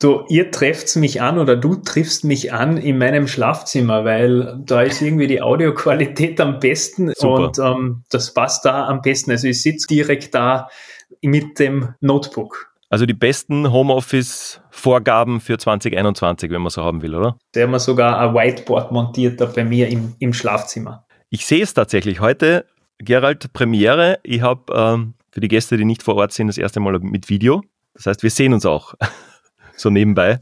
Du, ihr trefft mich an oder du triffst mich an in meinem Schlafzimmer, weil da ist irgendwie die Audioqualität am besten Super. und ähm, das passt da am besten. Also ich sitze direkt da mit dem Notebook. Also die besten Homeoffice-Vorgaben für 2021, wenn man so haben will, oder? Da haben wir sogar ein Whiteboard montiert da bei mir im, im Schlafzimmer. Ich sehe es tatsächlich heute. Gerald, Premiere. Ich habe ähm, für die Gäste, die nicht vor Ort sind, das erste Mal mit Video. Das heißt, wir sehen uns auch so nebenbei.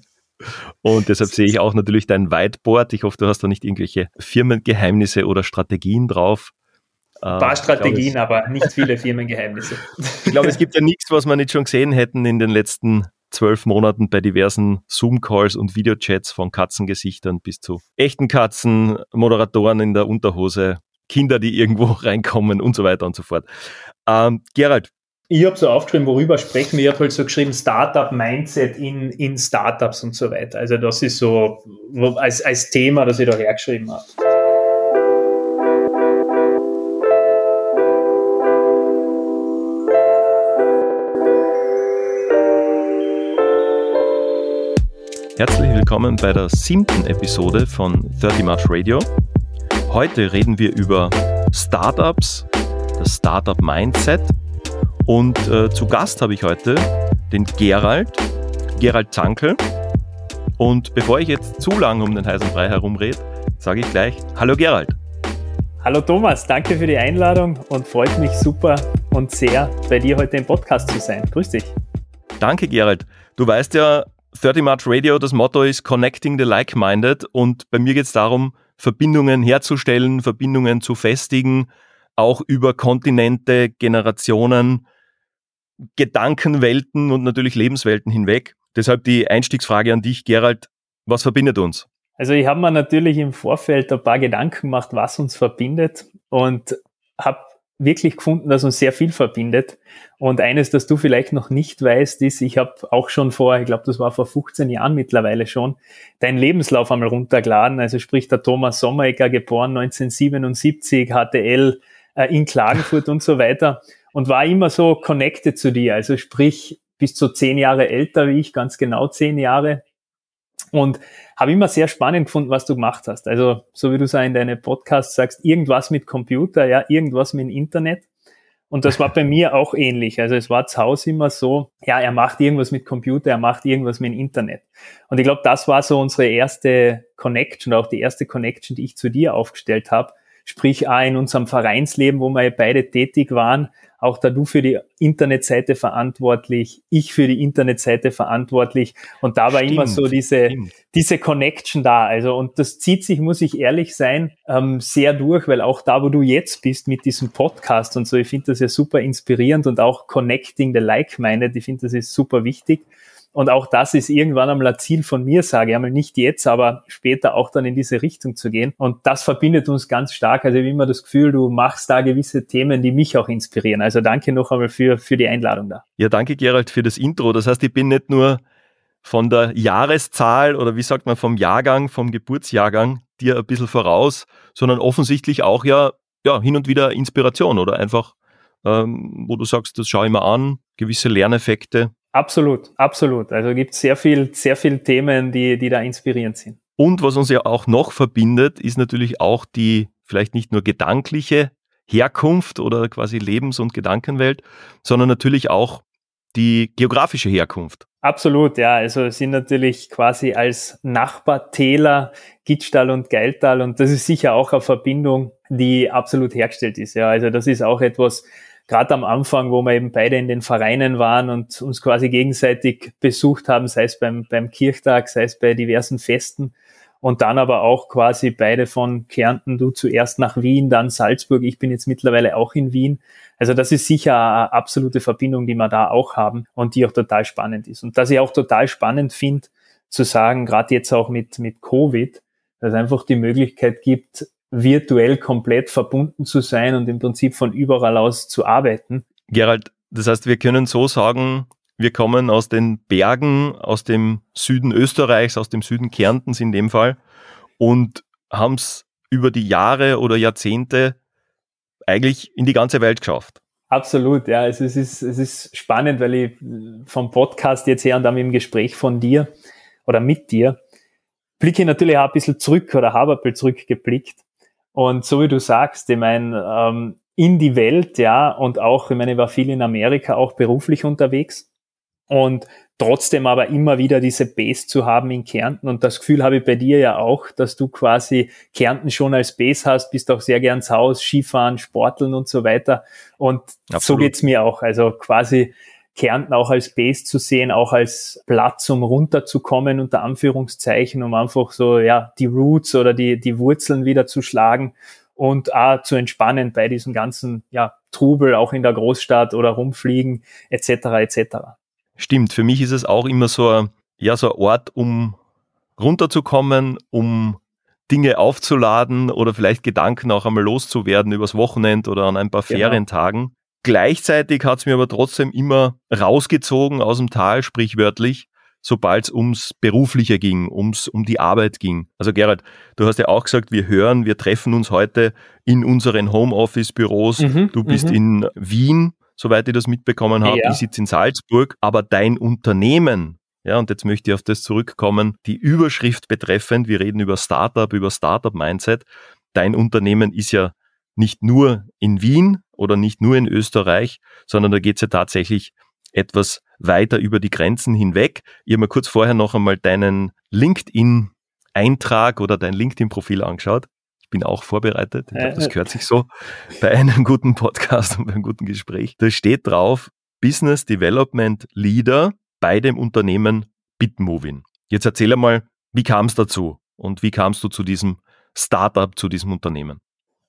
Und deshalb sehe ich auch natürlich dein Whiteboard. Ich hoffe, du hast da nicht irgendwelche Firmengeheimnisse oder Strategien drauf. Ein paar Strategien, glaube, aber nicht viele Firmengeheimnisse. ich glaube, es gibt ja nichts, was wir nicht schon gesehen hätten in den letzten zwölf Monaten bei diversen Zoom-Calls und Videochats von Katzengesichtern bis zu echten Katzen, Moderatoren in der Unterhose, Kinder, die irgendwo reinkommen und so weiter und so fort. Ähm, Gerald. Ich habe so aufgeschrieben, worüber sprechen wir. Ich habe halt so geschrieben, Startup-Mindset in, in Startups und so weiter. Also das ist so als, als Thema, das ich da hergeschrieben habe. Herzlich willkommen bei der siebten Episode von 30 March Radio. Heute reden wir über Startups, das Startup Mindset und äh, zu Gast habe ich heute den Gerald, Gerald Zankel. Und bevor ich jetzt zu lange um den heißen Brei herumrede, sage ich gleich Hallo Gerald. Hallo Thomas, danke für die Einladung und freut mich super und sehr, bei dir heute im Podcast zu sein. Grüß dich. Danke Gerald. Du weißt ja, 30 March Radio, das Motto ist Connecting the Like-Minded und bei mir geht es darum, Verbindungen herzustellen, Verbindungen zu festigen, auch über Kontinente, Generationen, Gedankenwelten und natürlich Lebenswelten hinweg. Deshalb die Einstiegsfrage an dich, Gerald, was verbindet uns? Also ich habe mir natürlich im Vorfeld ein paar Gedanken gemacht, was uns verbindet und habe wirklich gefunden, dass uns sehr viel verbindet. Und eines, das du vielleicht noch nicht weißt, ist, ich habe auch schon vor, ich glaube, das war vor 15 Jahren mittlerweile schon, deinen Lebenslauf einmal runtergeladen. Also sprich der Thomas Sommeregger, geboren 1977, HTL äh, in Klagenfurt und so weiter. Und war immer so connected zu dir. Also sprich, bis zu zehn Jahre älter wie ich, ganz genau zehn Jahre. Und habe immer sehr spannend gefunden, was du gemacht hast. Also, so wie du es in deine Podcasts sagst, irgendwas mit Computer, ja, irgendwas mit Internet. Und das war bei mir auch ähnlich. Also es war zu Hause immer so, ja, er macht irgendwas mit Computer, er macht irgendwas mit Internet. Und ich glaube, das war so unsere erste Connection, auch die erste Connection, die ich zu dir aufgestellt habe. Sprich, auch in unserem Vereinsleben, wo wir beide tätig waren, auch da du für die Internetseite verantwortlich, ich für die Internetseite verantwortlich. Und da war stimmt, immer so diese, diese Connection da. Also, und das zieht sich, muss ich ehrlich sein, ähm, sehr durch, weil auch da, wo du jetzt bist mit diesem Podcast und so, ich finde das ja super inspirierend und auch connecting the like-minded, ich finde das ist super wichtig. Und auch das ist irgendwann einmal ein Ziel von mir, sage ich einmal nicht jetzt, aber später auch dann in diese Richtung zu gehen. Und das verbindet uns ganz stark. Also ich habe immer das Gefühl, du machst da gewisse Themen, die mich auch inspirieren. Also danke noch einmal für, für die Einladung da. Ja, danke Gerald für das Intro. Das heißt, ich bin nicht nur von der Jahreszahl oder wie sagt man vom Jahrgang, vom Geburtsjahrgang dir ein bisschen voraus, sondern offensichtlich auch ja, ja hin und wieder Inspiration oder einfach, ähm, wo du sagst, das schaue ich mir an, gewisse Lerneffekte. Absolut, absolut. Also gibt es sehr viel, sehr viele Themen, die, die da inspirierend sind. Und was uns ja auch noch verbindet, ist natürlich auch die vielleicht nicht nur gedankliche Herkunft oder quasi Lebens- und Gedankenwelt, sondern natürlich auch die geografische Herkunft. Absolut, ja. Also sind natürlich quasi als Nachbartäler Gittstall und Geiltal und das ist sicher auch eine Verbindung, die absolut hergestellt ist. Ja, also das ist auch etwas, gerade am Anfang, wo wir eben beide in den Vereinen waren und uns quasi gegenseitig besucht haben, sei es beim, beim Kirchtag, sei es bei diversen Festen und dann aber auch quasi beide von Kärnten, du zuerst nach Wien, dann Salzburg, ich bin jetzt mittlerweile auch in Wien. Also das ist sicher eine absolute Verbindung, die wir da auch haben und die auch total spannend ist. Und dass ich auch total spannend finde, zu sagen, gerade jetzt auch mit, mit Covid, dass es einfach die Möglichkeit gibt, virtuell komplett verbunden zu sein und im Prinzip von überall aus zu arbeiten. Gerald, das heißt, wir können so sagen, wir kommen aus den Bergen, aus dem Süden Österreichs, aus dem Süden Kärntens in dem Fall und haben es über die Jahre oder Jahrzehnte eigentlich in die ganze Welt geschafft. Absolut, ja. Also es ist, es ist spannend, weil ich vom Podcast jetzt her und dann im Gespräch von dir oder mit dir blicke natürlich auch ein bisschen zurück oder habe ein bisschen zurückgeblickt. Und so wie du sagst, ich meine, ähm, in die Welt, ja, und auch, ich meine, ich war viel in Amerika auch beruflich unterwegs und trotzdem aber immer wieder diese Base zu haben in Kärnten. Und das Gefühl habe ich bei dir ja auch, dass du quasi Kärnten schon als Base hast, bist auch sehr gern zu Hause, Skifahren, Sporteln und so weiter. Und Absolut. so geht's mir auch. Also quasi Kärnten auch als Base zu sehen, auch als Platz, um runterzukommen, unter Anführungszeichen, um einfach so, ja, die Roots oder die, die Wurzeln wieder zu schlagen und auch zu entspannen bei diesem ganzen, ja, Trubel, auch in der Großstadt oder rumfliegen, etc., etc. Stimmt, für mich ist es auch immer so ein, ja, so ein Ort, um runterzukommen, um Dinge aufzuladen oder vielleicht Gedanken auch einmal loszuwerden übers Wochenende oder an ein paar genau. Ferientagen. Gleichzeitig hat es mir aber trotzdem immer rausgezogen aus dem Tal, sprichwörtlich, sobald es ums Berufliche ging, ums, um die Arbeit ging. Also Gerald, du hast ja auch gesagt, wir hören, wir treffen uns heute in unseren Homeoffice-Büros. Mhm, du bist mhm. in Wien, soweit ich das mitbekommen habe. Ja. Ich sitze in Salzburg, aber dein Unternehmen, ja, und jetzt möchte ich auf das zurückkommen, die Überschrift betreffend, wir reden über Startup, über Startup-Mindset. Dein Unternehmen ist ja nicht nur in Wien oder nicht nur in Österreich, sondern da geht es ja tatsächlich etwas weiter über die Grenzen hinweg. Ich habe mir kurz vorher noch einmal deinen LinkedIn-Eintrag oder dein LinkedIn-Profil angeschaut. Ich bin auch vorbereitet. Ich glaube, das gehört sich so bei einem guten Podcast und beim guten Gespräch. Da steht drauf Business Development Leader bei dem Unternehmen Bitmovin. Jetzt erzähl einmal, wie kam es dazu und wie kamst du zu diesem Startup, zu diesem Unternehmen?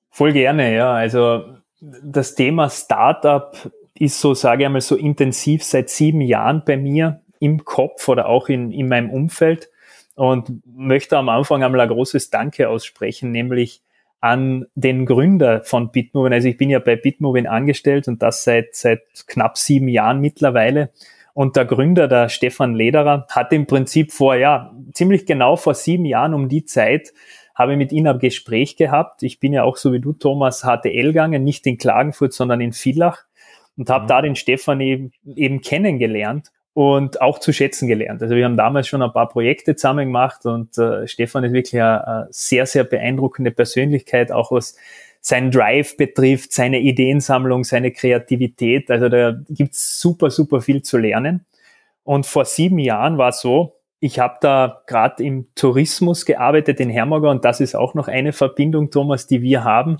Voll gerne, ja. Also das Thema Startup ist so, sage ich einmal, so intensiv seit sieben Jahren bei mir im Kopf oder auch in, in meinem Umfeld und möchte am Anfang einmal ein großes Danke aussprechen, nämlich an den Gründer von Bitmovin. Also ich bin ja bei Bitmovin angestellt und das seit, seit knapp sieben Jahren mittlerweile. Und der Gründer, der Stefan Lederer, hat im Prinzip vor, ja, ziemlich genau vor sieben Jahren um die Zeit habe mit ihm ein Gespräch gehabt. Ich bin ja auch so wie du, Thomas, HTL gegangen, nicht in Klagenfurt, sondern in Villach und habe mhm. da den Stefan eben, eben kennengelernt und auch zu schätzen gelernt. Also wir haben damals schon ein paar Projekte zusammen gemacht und äh, Stefan ist wirklich eine, sehr, sehr beeindruckende Persönlichkeit, auch was sein Drive betrifft, seine Ideensammlung, seine Kreativität. Also da gibt's super, super viel zu lernen. Und vor sieben Jahren war es so, ich habe da gerade im Tourismus gearbeitet in Hermagor und das ist auch noch eine Verbindung, Thomas, die wir haben,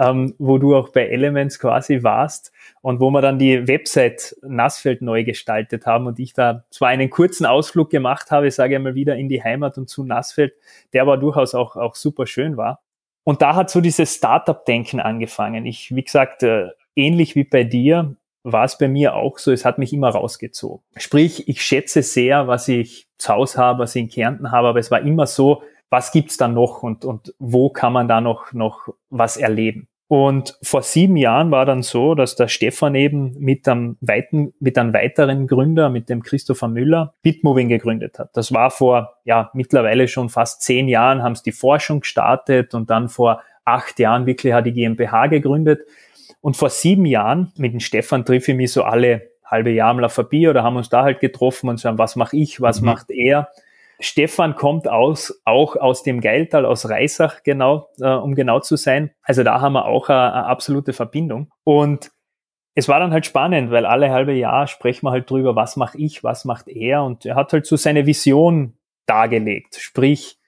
ähm, wo du auch bei Elements quasi warst und wo wir dann die Website Nassfeld neu gestaltet haben und ich da zwar einen kurzen Ausflug gemacht habe, sage ich mal wieder in die Heimat und zu Nassfeld, der aber durchaus auch, auch super schön war. Und da hat so dieses Startup-Denken angefangen. Ich, wie gesagt, äh, ähnlich wie bei dir, war es bei mir auch so, es hat mich immer rausgezogen. Sprich, ich schätze sehr, was ich zu Hause habe, was ich in Kärnten habe, aber es war immer so, was gibt's da noch und, und wo kann man da noch, noch was erleben? Und vor sieben Jahren war dann so, dass der Stefan eben mit einem, weiten, mit einem weiteren Gründer, mit dem Christopher Müller, Bitmoving gegründet hat. Das war vor, ja, mittlerweile schon fast zehn Jahren, haben sie die Forschung gestartet und dann vor acht Jahren wirklich hat die GmbH gegründet. Und vor sieben Jahren mit dem Stefan triff ich mich so alle halbe Jahr am Lafabie oder haben uns da halt getroffen und sagen, was mache ich, was mhm. macht er? Stefan kommt aus, auch aus dem Geiltal, aus Reisach, genau, äh, um genau zu sein. Also da haben wir auch eine, eine absolute Verbindung. Und es war dann halt spannend, weil alle halbe Jahr sprechen wir halt drüber, was mache ich, was macht er. Und er hat halt so seine Vision dargelegt. Sprich,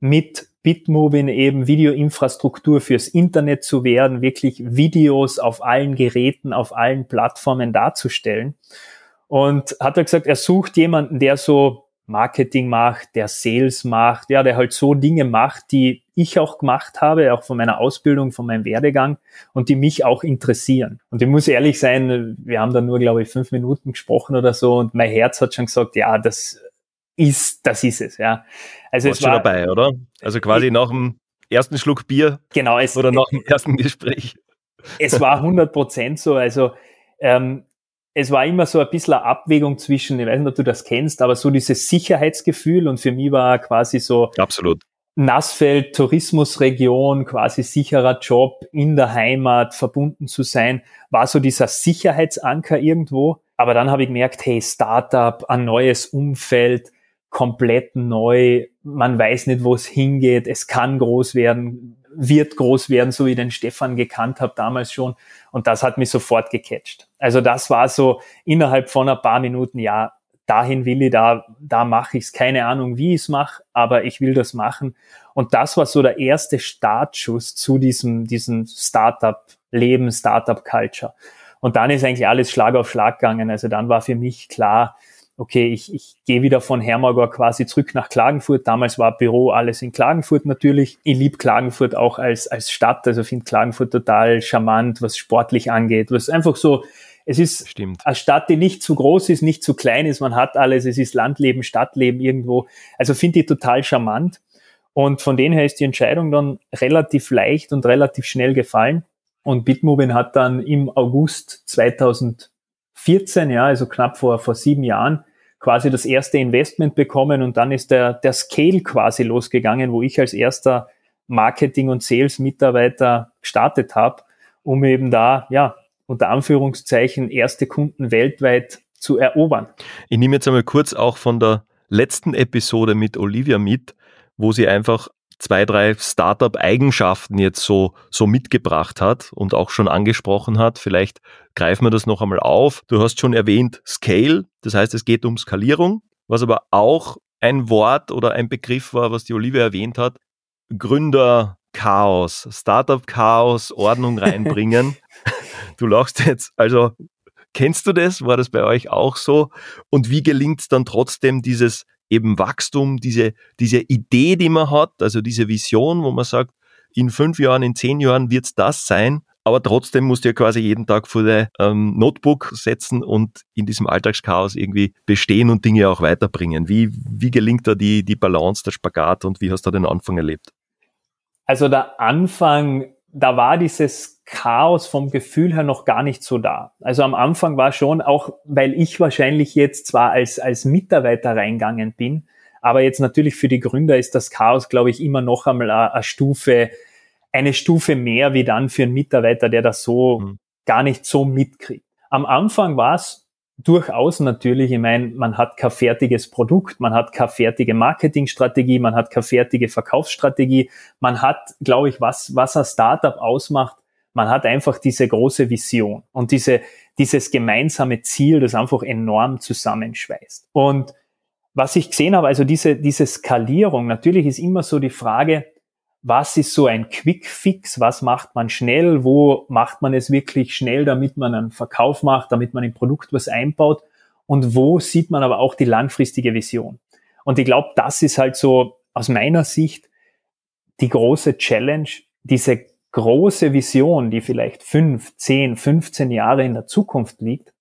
mit Bitmovin eben Videoinfrastruktur fürs Internet zu werden, wirklich Videos auf allen Geräten, auf allen Plattformen darzustellen. Und hat er gesagt, er sucht jemanden, der so Marketing macht, der Sales macht, ja, der halt so Dinge macht, die ich auch gemacht habe, auch von meiner Ausbildung, von meinem Werdegang und die mich auch interessieren. Und ich muss ehrlich sein, wir haben da nur, glaube ich, fünf Minuten gesprochen oder so und mein Herz hat schon gesagt, ja, das ist, das ist es, ja. Also Warst es war schon dabei, oder? Also quasi ich, nach dem ersten Schluck Bier genau, es, oder nach dem ersten Gespräch. Es war 100 Prozent so, also ähm, es war immer so ein bisschen eine Abwägung zwischen, ich weiß nicht, ob du das kennst, aber so dieses Sicherheitsgefühl und für mich war quasi so, absolut. Nassfeld, Tourismusregion, quasi sicherer Job in der Heimat, verbunden zu sein, war so dieser Sicherheitsanker irgendwo. Aber dann habe ich gemerkt, hey, Startup, ein neues Umfeld, komplett neu, man weiß nicht, wo es hingeht, es kann groß werden, wird groß werden, so wie ich den Stefan gekannt habe damals schon. Und das hat mich sofort gecatcht. Also das war so innerhalb von ein paar Minuten, ja, dahin will ich, da, da mache ich es. Keine Ahnung, wie ich es mache, aber ich will das machen. Und das war so der erste Startschuss zu diesem, diesem Startup-Leben, Startup-Culture. Und dann ist eigentlich alles Schlag auf Schlag gegangen. Also dann war für mich klar, okay, ich, ich gehe wieder von Hermagor quasi zurück nach Klagenfurt. Damals war Büro alles in Klagenfurt natürlich. Ich liebe Klagenfurt auch als, als Stadt. Also finde Klagenfurt total charmant, was sportlich angeht, was einfach so es ist Stimmt. eine Stadt, die nicht zu groß ist, nicht zu klein ist. Man hat alles. Es ist Landleben, Stadtleben irgendwo. Also finde ich total charmant. Und von denen her ist die Entscheidung dann relativ leicht und relativ schnell gefallen. Und Bitmovin hat dann im August 2014, ja, also knapp vor, vor sieben Jahren, quasi das erste Investment bekommen und dann ist der, der Scale quasi losgegangen, wo ich als erster Marketing- und Sales-Mitarbeiter gestartet habe, um eben da, ja, unter Anführungszeichen erste Kunden weltweit zu erobern. Ich nehme jetzt einmal kurz auch von der letzten Episode mit Olivia mit, wo sie einfach zwei, drei Startup-Eigenschaften jetzt so, so mitgebracht hat und auch schon angesprochen hat. Vielleicht greifen wir das noch einmal auf. Du hast schon erwähnt Scale, das heißt, es geht um Skalierung, was aber auch ein Wort oder ein Begriff war, was die Olivia erwähnt hat. Gründer Chaos, Startup Chaos, Ordnung reinbringen. Du lachst jetzt. Also, kennst du das? War das bei euch auch so? Und wie gelingt es dann trotzdem, dieses eben Wachstum, diese, diese Idee, die man hat, also diese Vision, wo man sagt, in fünf Jahren, in zehn Jahren wird es das sein, aber trotzdem musst du ja quasi jeden Tag vor der ähm, Notebook setzen und in diesem Alltagschaos irgendwie bestehen und Dinge auch weiterbringen. Wie, wie gelingt da die, die Balance, der Spagat und wie hast du den Anfang erlebt? Also der Anfang da war dieses Chaos vom Gefühl her noch gar nicht so da. Also am Anfang war schon, auch weil ich wahrscheinlich jetzt zwar als, als Mitarbeiter reingegangen bin, aber jetzt natürlich für die Gründer ist das Chaos, glaube ich, immer noch einmal eine, eine Stufe, eine Stufe mehr wie dann für einen Mitarbeiter, der das so mhm. gar nicht so mitkriegt. Am Anfang war es durchaus natürlich, ich meine, man hat kein fertiges Produkt, man hat keine fertige Marketingstrategie, man hat keine fertige Verkaufsstrategie, man hat, glaube ich, was, was ein Startup ausmacht, man hat einfach diese große Vision und diese, dieses gemeinsame Ziel, das einfach enorm zusammenschweißt. Und was ich gesehen habe, also diese, diese Skalierung, natürlich ist immer so die Frage, was ist so ein Quick Fix, was macht man schnell, wo macht man es wirklich schnell, damit man einen Verkauf macht, damit man im Produkt was einbaut? Und wo sieht man aber auch die langfristige Vision. Und ich glaube, das ist halt so aus meiner Sicht die große Challenge, diese große Vision, die vielleicht fünf, zehn, 15 Jahre in der Zukunft liegt,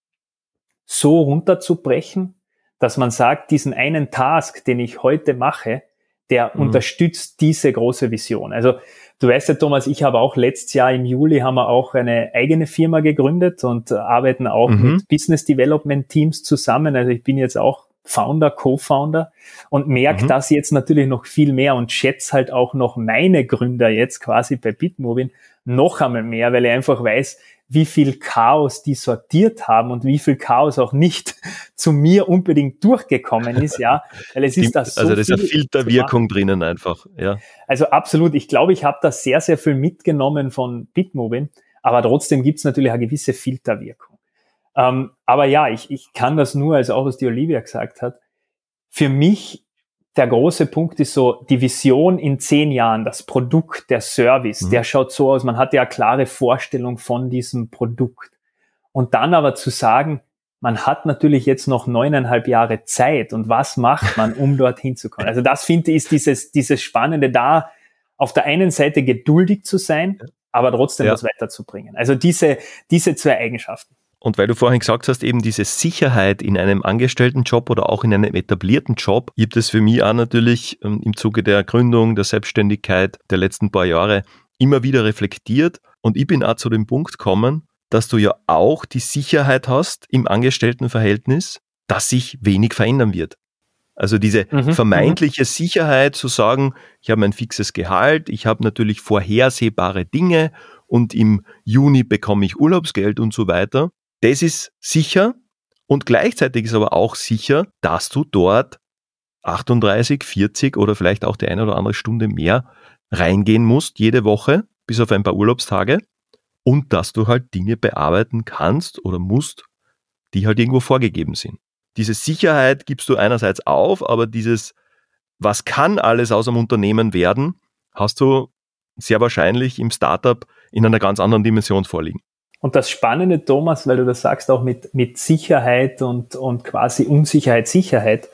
so runterzubrechen, dass man sagt, diesen einen Task, den ich heute mache, der mhm. unterstützt diese große Vision. Also du weißt ja, Thomas, ich habe auch letztes Jahr im Juli haben wir auch eine eigene Firma gegründet und arbeiten auch mhm. mit Business Development Teams zusammen. Also ich bin jetzt auch Founder, Co-Founder und merke mhm. das jetzt natürlich noch viel mehr und schätze halt auch noch meine Gründer jetzt quasi bei Bitmovin noch einmal mehr, weil ich einfach weiß, wie viel Chaos die sortiert haben und wie viel Chaos auch nicht zu mir unbedingt durchgekommen ist, ja, weil es ist das so Also das ist eine Filterwirkung drinnen einfach, ja. Also absolut, ich glaube, ich habe da sehr, sehr viel mitgenommen von Bitmovin, aber trotzdem gibt es natürlich eine gewisse Filterwirkung. Ähm, aber ja, ich, ich kann das nur, als auch was die Olivia gesagt hat, für mich der große Punkt ist so, die Vision in zehn Jahren, das Produkt, der Service, mhm. der schaut so aus, man hat ja eine klare Vorstellung von diesem Produkt. Und dann aber zu sagen, man hat natürlich jetzt noch neuneinhalb Jahre Zeit und was macht man, um dorthin zu kommen? Also das finde ich ist dieses, dieses Spannende da, auf der einen Seite geduldig zu sein, aber trotzdem ja. was weiterzubringen. Also diese, diese zwei Eigenschaften. Und weil du vorhin gesagt hast, eben diese Sicherheit in einem Angestelltenjob oder auch in einem etablierten Job, gibt es für mich auch natürlich ähm, im Zuge der Gründung, der Selbstständigkeit der letzten paar Jahre immer wieder reflektiert. Und ich bin auch zu dem Punkt gekommen, dass du ja auch die Sicherheit hast im Angestelltenverhältnis, dass sich wenig verändern wird. Also diese mhm, mhm. vermeintliche Sicherheit zu sagen, ich habe ein fixes Gehalt, ich habe natürlich vorhersehbare Dinge und im Juni bekomme ich Urlaubsgeld und so weiter. Das ist sicher und gleichzeitig ist aber auch sicher, dass du dort 38, 40 oder vielleicht auch die eine oder andere Stunde mehr reingehen musst jede Woche, bis auf ein paar Urlaubstage und dass du halt Dinge bearbeiten kannst oder musst, die halt irgendwo vorgegeben sind diese Sicherheit gibst du einerseits auf, aber dieses, was kann alles aus einem Unternehmen werden, hast du sehr wahrscheinlich im Startup in einer ganz anderen Dimension vorliegen. Und das Spannende, Thomas, weil du das sagst, auch mit, mit Sicherheit und, und quasi Unsicherheit, Sicherheit.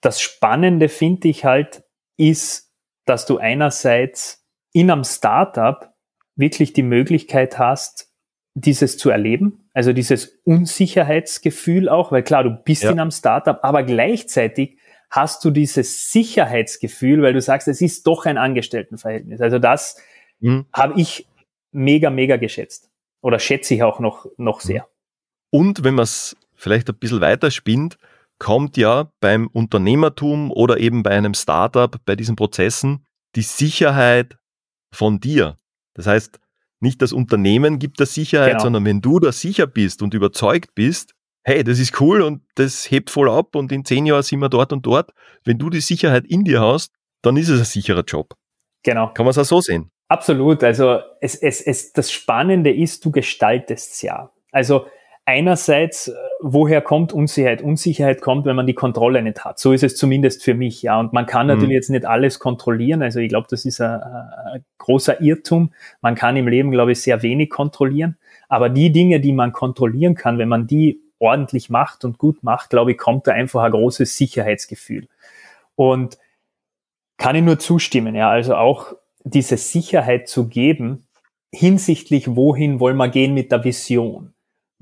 Das Spannende finde ich halt, ist, dass du einerseits in einem Startup wirklich die Möglichkeit hast, dieses zu erleben, also dieses Unsicherheitsgefühl auch, weil klar, du bist ja. in einem Startup, aber gleichzeitig hast du dieses Sicherheitsgefühl, weil du sagst, es ist doch ein Angestelltenverhältnis. Also das mhm. habe ich mega, mega geschätzt. Oder schätze ich auch noch, noch sehr. Und wenn man es vielleicht ein bisschen weiter spinnt, kommt ja beim Unternehmertum oder eben bei einem Startup, bei diesen Prozessen, die Sicherheit von dir. Das heißt, nicht das Unternehmen gibt der Sicherheit, genau. sondern wenn du da sicher bist und überzeugt bist, hey, das ist cool und das hebt voll ab und in zehn Jahren sind wir dort und dort. Wenn du die Sicherheit in dir hast, dann ist es ein sicherer Job. Genau. Kann man es auch so sehen? Absolut. Also es, es, es, das Spannende ist, du gestaltest es ja. Also einerseits, äh, woher kommt Unsicherheit? Unsicherheit kommt, wenn man die Kontrolle nicht hat. So ist es zumindest für mich, ja. Und man kann natürlich mhm. jetzt nicht alles kontrollieren. Also ich glaube, das ist ein, ein, großer Irrtum. Man kann im Leben, glaube ich, sehr wenig kontrollieren. Aber die Dinge, die man kontrollieren kann, wenn man die ordentlich macht und gut macht, glaube ich, kommt da einfach ein großes Sicherheitsgefühl. Und kann ich nur zustimmen, ja. Also auch diese Sicherheit zu geben, hinsichtlich wohin wollen wir gehen mit der Vision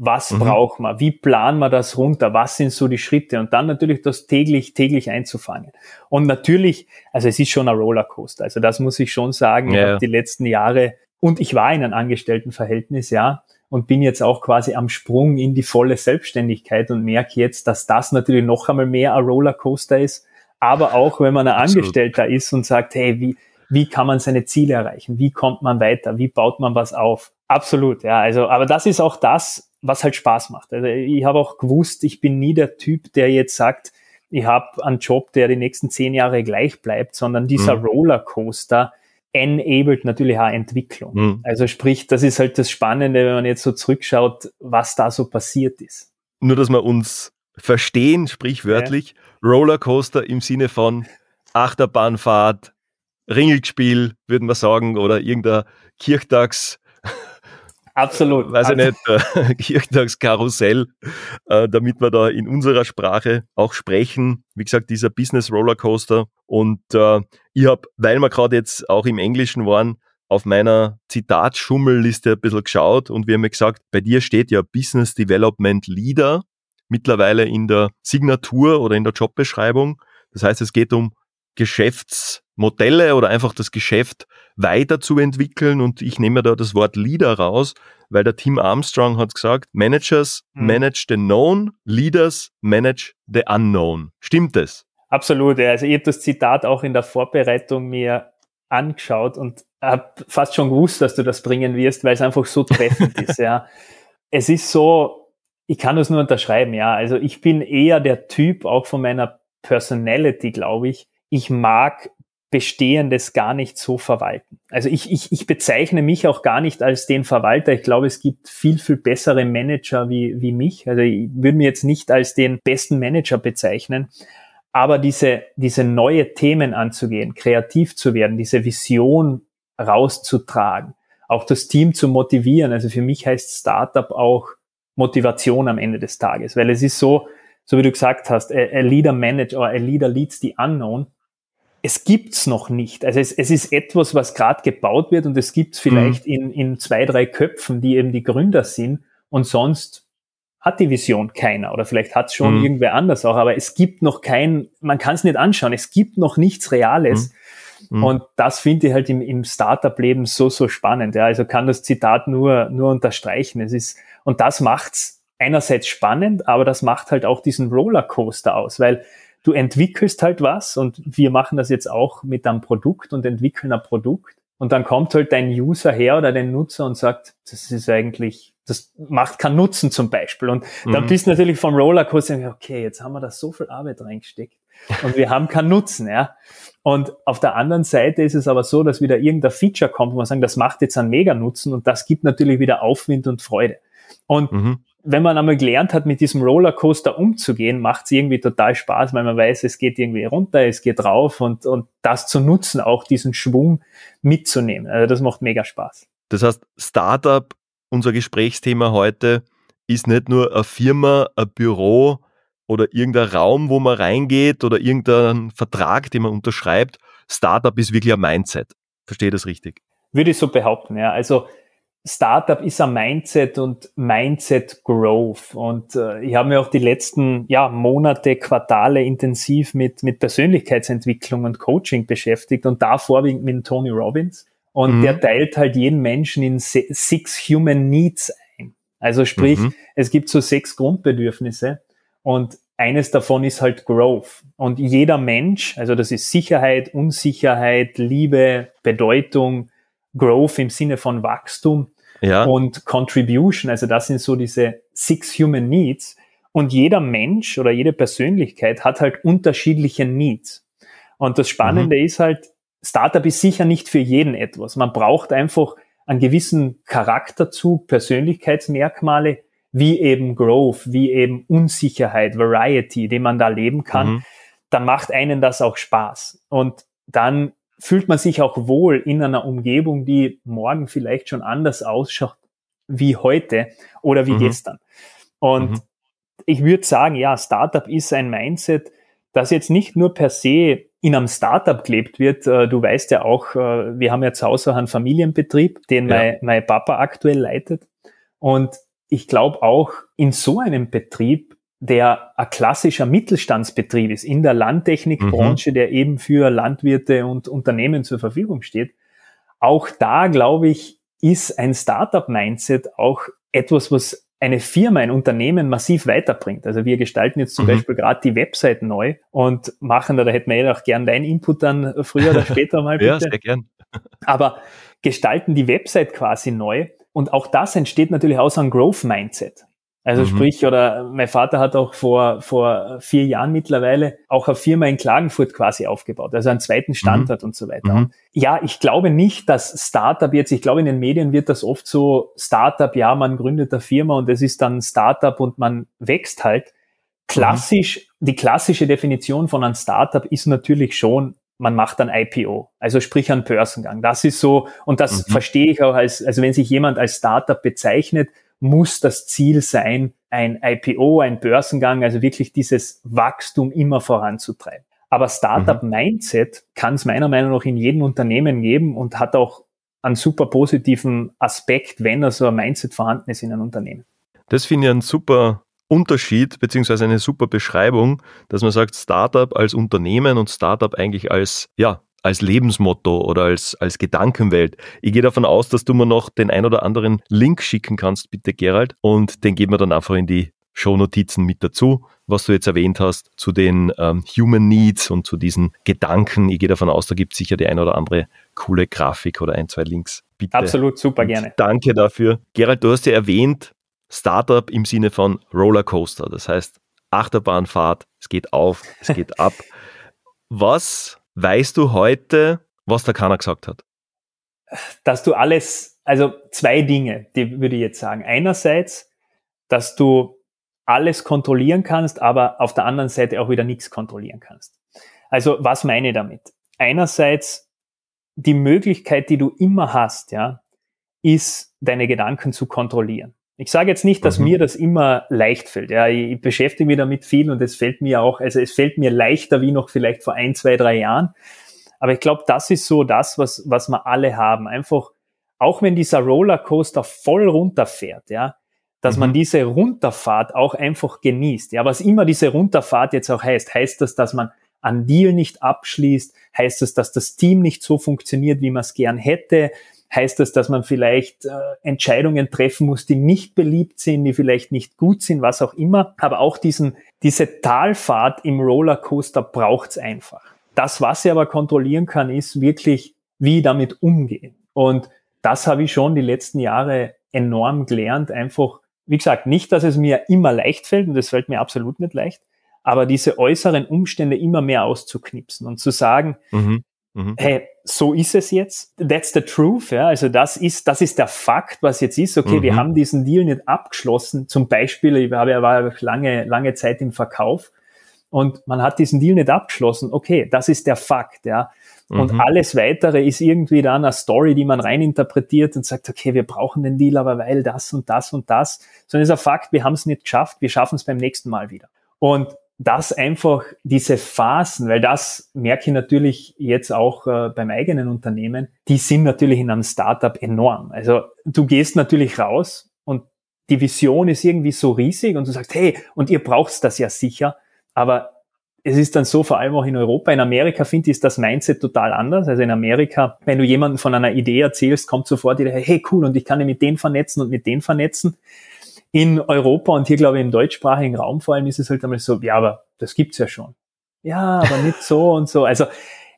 was mhm. braucht man? Wie planen wir das runter? Was sind so die Schritte? Und dann natürlich das täglich, täglich einzufangen. Und natürlich, also es ist schon ein Rollercoaster. Also das muss ich schon sagen. Ja. die letzten Jahre und ich war in einem Angestelltenverhältnis, ja, und bin jetzt auch quasi am Sprung in die volle Selbstständigkeit und merke jetzt, dass das natürlich noch einmal mehr ein Rollercoaster ist. Aber auch wenn man ein Angestellter Absolut. ist und sagt, hey, wie, wie kann man seine Ziele erreichen? Wie kommt man weiter? Wie baut man was auf? Absolut, ja. Also, aber das ist auch das, was halt Spaß macht. Also ich habe auch gewusst, ich bin nie der Typ, der jetzt sagt, ich habe einen Job, der die nächsten zehn Jahre gleich bleibt, sondern dieser mhm. Rollercoaster enabled natürlich auch Entwicklung. Mhm. Also sprich, das ist halt das Spannende, wenn man jetzt so zurückschaut, was da so passiert ist. Nur, dass wir uns verstehen, sprichwörtlich, ja. Rollercoaster im Sinne von Achterbahnfahrt, Ringelspiel, würden wir sagen, oder irgendein Kirchtags Absolut. Weiß ich nicht, äh, Kirchtagskarussell, äh, damit wir da in unserer Sprache auch sprechen. Wie gesagt, dieser Business Rollercoaster. Und äh, ich habe, weil wir gerade jetzt auch im Englischen waren, auf meiner Zitatschummelliste ein bisschen geschaut und wir haben gesagt, bei dir steht ja Business Development Leader mittlerweile in der Signatur oder in der Jobbeschreibung. Das heißt, es geht um Geschäftsmodelle oder einfach das Geschäft weiterzuentwickeln. Und ich nehme da das Wort Leader raus, weil der Tim Armstrong hat gesagt, Managers hm. manage the known, Leaders manage the unknown. Stimmt es? Absolut. Also ich habe das Zitat auch in der Vorbereitung mir angeschaut und habe fast schon gewusst, dass du das bringen wirst, weil es einfach so treffend ist. Ja. Es ist so, ich kann das nur unterschreiben, ja. Also ich bin eher der Typ, auch von meiner Personality, glaube ich. Ich mag Bestehendes gar nicht so verwalten. Also ich, ich, ich bezeichne mich auch gar nicht als den Verwalter. Ich glaube, es gibt viel, viel bessere Manager wie, wie mich. Also ich würde mir jetzt nicht als den besten Manager bezeichnen. Aber diese, diese neue Themen anzugehen, kreativ zu werden, diese Vision rauszutragen, auch das Team zu motivieren. Also für mich heißt Startup auch Motivation am Ende des Tages, weil es ist so, so wie du gesagt hast, a, a leader manage or a leader leads the unknown. Es gibt's noch nicht. Also es, es ist etwas, was gerade gebaut wird und es gibt's vielleicht mhm. in, in zwei, drei Köpfen, die eben die Gründer sind und sonst hat die Vision keiner oder vielleicht hat's schon mhm. irgendwer anders auch, aber es gibt noch kein, man kann es nicht anschauen, es gibt noch nichts Reales. Mhm. mhm. Und das finde ich halt im, im Startup-Leben so, so spannend. Ja. Also kann das Zitat nur, nur unterstreichen. Es ist, und das macht's einerseits spannend, aber das macht halt auch diesen Rollercoaster aus, weil du entwickelst halt was und wir machen das jetzt auch mit einem Produkt und entwickeln ein Produkt und dann kommt halt dein User her oder dein Nutzer und sagt, das ist eigentlich, das macht keinen Nutzen zum Beispiel. Und dann mhm. bist du natürlich vom Rollercoaster, okay, jetzt haben wir da so viel Arbeit reingesteckt und wir haben keinen Nutzen, ja. Und auf der anderen Seite ist es aber so, dass wieder irgendein Feature kommt, wo man sagen, das macht jetzt einen Mega-Nutzen und das gibt natürlich wieder Aufwind und Freude. Und mhm wenn man einmal gelernt hat, mit diesem Rollercoaster umzugehen, macht es irgendwie total Spaß, weil man weiß, es geht irgendwie runter, es geht rauf und, und das zu nutzen, auch diesen Schwung mitzunehmen. Also das macht mega Spaß. Das heißt, Startup, unser Gesprächsthema heute, ist nicht nur eine Firma, ein Büro oder irgendein Raum, wo man reingeht oder irgendein Vertrag, den man unterschreibt. Startup ist wirklich ein Mindset. Verstehe das richtig? Würde ich so behaupten, ja. Also Startup ist ein Mindset und Mindset Growth. Und äh, ich habe mir auch die letzten ja, Monate, Quartale intensiv mit, mit Persönlichkeitsentwicklung und Coaching beschäftigt und da vorwiegend mit Tony Robbins. Und mhm. der teilt halt jeden Menschen in six Human Needs ein. Also sprich, mhm. es gibt so sechs Grundbedürfnisse und eines davon ist halt Growth. Und jeder Mensch, also das ist Sicherheit, Unsicherheit, Liebe, Bedeutung, Growth im Sinne von Wachstum ja. und Contribution. Also das sind so diese Six Human Needs. Und jeder Mensch oder jede Persönlichkeit hat halt unterschiedliche Needs. Und das Spannende mhm. ist halt, Startup ist sicher nicht für jeden etwas. Man braucht einfach einen gewissen Charakterzug, Persönlichkeitsmerkmale, wie eben Growth, wie eben Unsicherheit, Variety, den man da leben kann. Mhm. Dann macht einen das auch Spaß. Und dann fühlt man sich auch wohl in einer Umgebung, die morgen vielleicht schon anders ausschaut wie heute oder wie mhm. gestern. Und mhm. ich würde sagen, ja, Startup ist ein Mindset, das jetzt nicht nur per se in einem Startup gelebt wird. Äh, du weißt ja auch, äh, wir haben ja zu Hause einen Familienbetrieb, den ja. mein, mein Papa aktuell leitet. Und ich glaube auch, in so einem Betrieb der ein klassischer Mittelstandsbetrieb ist in der Landtechnikbranche, mhm. der eben für Landwirte und Unternehmen zur Verfügung steht. Auch da, glaube ich, ist ein Startup-Mindset auch etwas, was eine Firma, ein Unternehmen massiv weiterbringt. Also wir gestalten jetzt zum mhm. Beispiel gerade die Website neu und machen da, da hätten wir ja auch gern deinen Input dann früher oder später mal bitte. ja, sehr gern. Aber gestalten die Website quasi neu und auch das entsteht natürlich aus einem Growth-Mindset. Also mhm. sprich, oder mein Vater hat auch vor, vor vier Jahren mittlerweile auch eine Firma in Klagenfurt quasi aufgebaut, also einen zweiten Standort mhm. und so weiter. Mhm. Ja, ich glaube nicht, dass Startup jetzt, ich glaube in den Medien wird das oft so, Startup, ja, man gründet eine Firma und es ist dann Startup und man wächst halt. Klassisch, mhm. die klassische Definition von einem Startup ist natürlich schon, man macht ein IPO, also sprich einen Börsengang. Das ist so, und das mhm. verstehe ich auch als, also wenn sich jemand als Startup bezeichnet, muss das Ziel sein, ein IPO, ein Börsengang, also wirklich dieses Wachstum immer voranzutreiben. Aber Startup-Mindset mhm. kann es meiner Meinung nach in jedem Unternehmen geben und hat auch einen super positiven Aspekt, wenn da so ein Mindset vorhanden ist in einem Unternehmen. Das finde ich ein super Unterschied beziehungsweise eine super Beschreibung, dass man sagt, Startup als Unternehmen und Startup eigentlich als ja, als Lebensmotto oder als, als Gedankenwelt. Ich gehe davon aus, dass du mir noch den ein oder anderen Link schicken kannst, bitte Gerald, und den geben wir dann einfach in die Shownotizen mit dazu, was du jetzt erwähnt hast, zu den ähm, Human Needs und zu diesen Gedanken. Ich gehe davon aus, da gibt es sicher die ein oder andere coole Grafik oder ein, zwei Links. Bitte. Absolut, super und gerne. Danke dafür. Gerald, du hast ja erwähnt, Startup im Sinne von Rollercoaster. Das heißt, Achterbahnfahrt, es geht auf, es geht ab. Was Weißt du heute, was der Kana gesagt hat? Dass du alles, also zwei Dinge, die würde ich jetzt sagen. Einerseits, dass du alles kontrollieren kannst, aber auf der anderen Seite auch wieder nichts kontrollieren kannst. Also was meine ich damit? Einerseits die Möglichkeit, die du immer hast, ja, ist deine Gedanken zu kontrollieren. Ich sage jetzt nicht, dass mhm. mir das immer leicht fällt. Ja, ich beschäftige mich damit viel und es fällt mir auch, also es fällt mir leichter wie noch vielleicht vor ein, zwei, drei Jahren. Aber ich glaube, das ist so das, was, was wir alle haben. Einfach, auch wenn dieser Rollercoaster voll runterfährt, ja, dass mhm. man diese Runterfahrt auch einfach genießt. Ja, was immer diese Runterfahrt jetzt auch heißt, heißt das, dass man an Deal nicht abschließt? Heißt das, dass das Team nicht so funktioniert, wie man es gern hätte? Heißt das, dass man vielleicht äh, Entscheidungen treffen muss, die nicht beliebt sind, die vielleicht nicht gut sind, was auch immer. Aber auch diesen, diese Talfahrt im Rollercoaster braucht's einfach. Das, was er aber kontrollieren kann, ist wirklich, wie damit umgehen. Und das habe ich schon die letzten Jahre enorm gelernt. Einfach, wie gesagt, nicht, dass es mir immer leicht fällt, und das fällt mir absolut nicht leicht, aber diese äußeren Umstände immer mehr auszuknipsen und zu sagen, mhm. Mhm. hey, so ist es jetzt, that's the truth, ja, also das ist, das ist der Fakt, was jetzt ist, okay, mhm. wir haben diesen Deal nicht abgeschlossen, zum Beispiel, ich habe ja war lange, lange Zeit im Verkauf. Und man hat diesen Deal nicht abgeschlossen, okay, das ist der Fakt, ja, und mhm. alles weitere ist irgendwie dann eine Story, die man reininterpretiert und sagt, okay, wir brauchen den Deal, aber weil das und das und das, sondern es ist ein Fakt, wir haben es nicht geschafft, wir schaffen es beim nächsten Mal wieder. Und das einfach diese Phasen, weil das merke ich natürlich jetzt auch äh, beim eigenen Unternehmen, die sind natürlich in einem Startup enorm. Also du gehst natürlich raus und die Vision ist irgendwie so riesig und du sagst, hey, und ihr braucht das ja sicher, aber es ist dann so, vor allem auch in Europa, in Amerika finde ich, ist das Mindset total anders. Also in Amerika, wenn du jemanden von einer Idee erzählst, kommt sofort Idee, hey cool, und ich kann dich mit denen vernetzen und mit denen vernetzen in Europa und hier glaube ich im deutschsprachigen Raum vor allem ist es halt einmal so, ja, aber das gibt's ja schon. Ja, aber nicht so und so. Also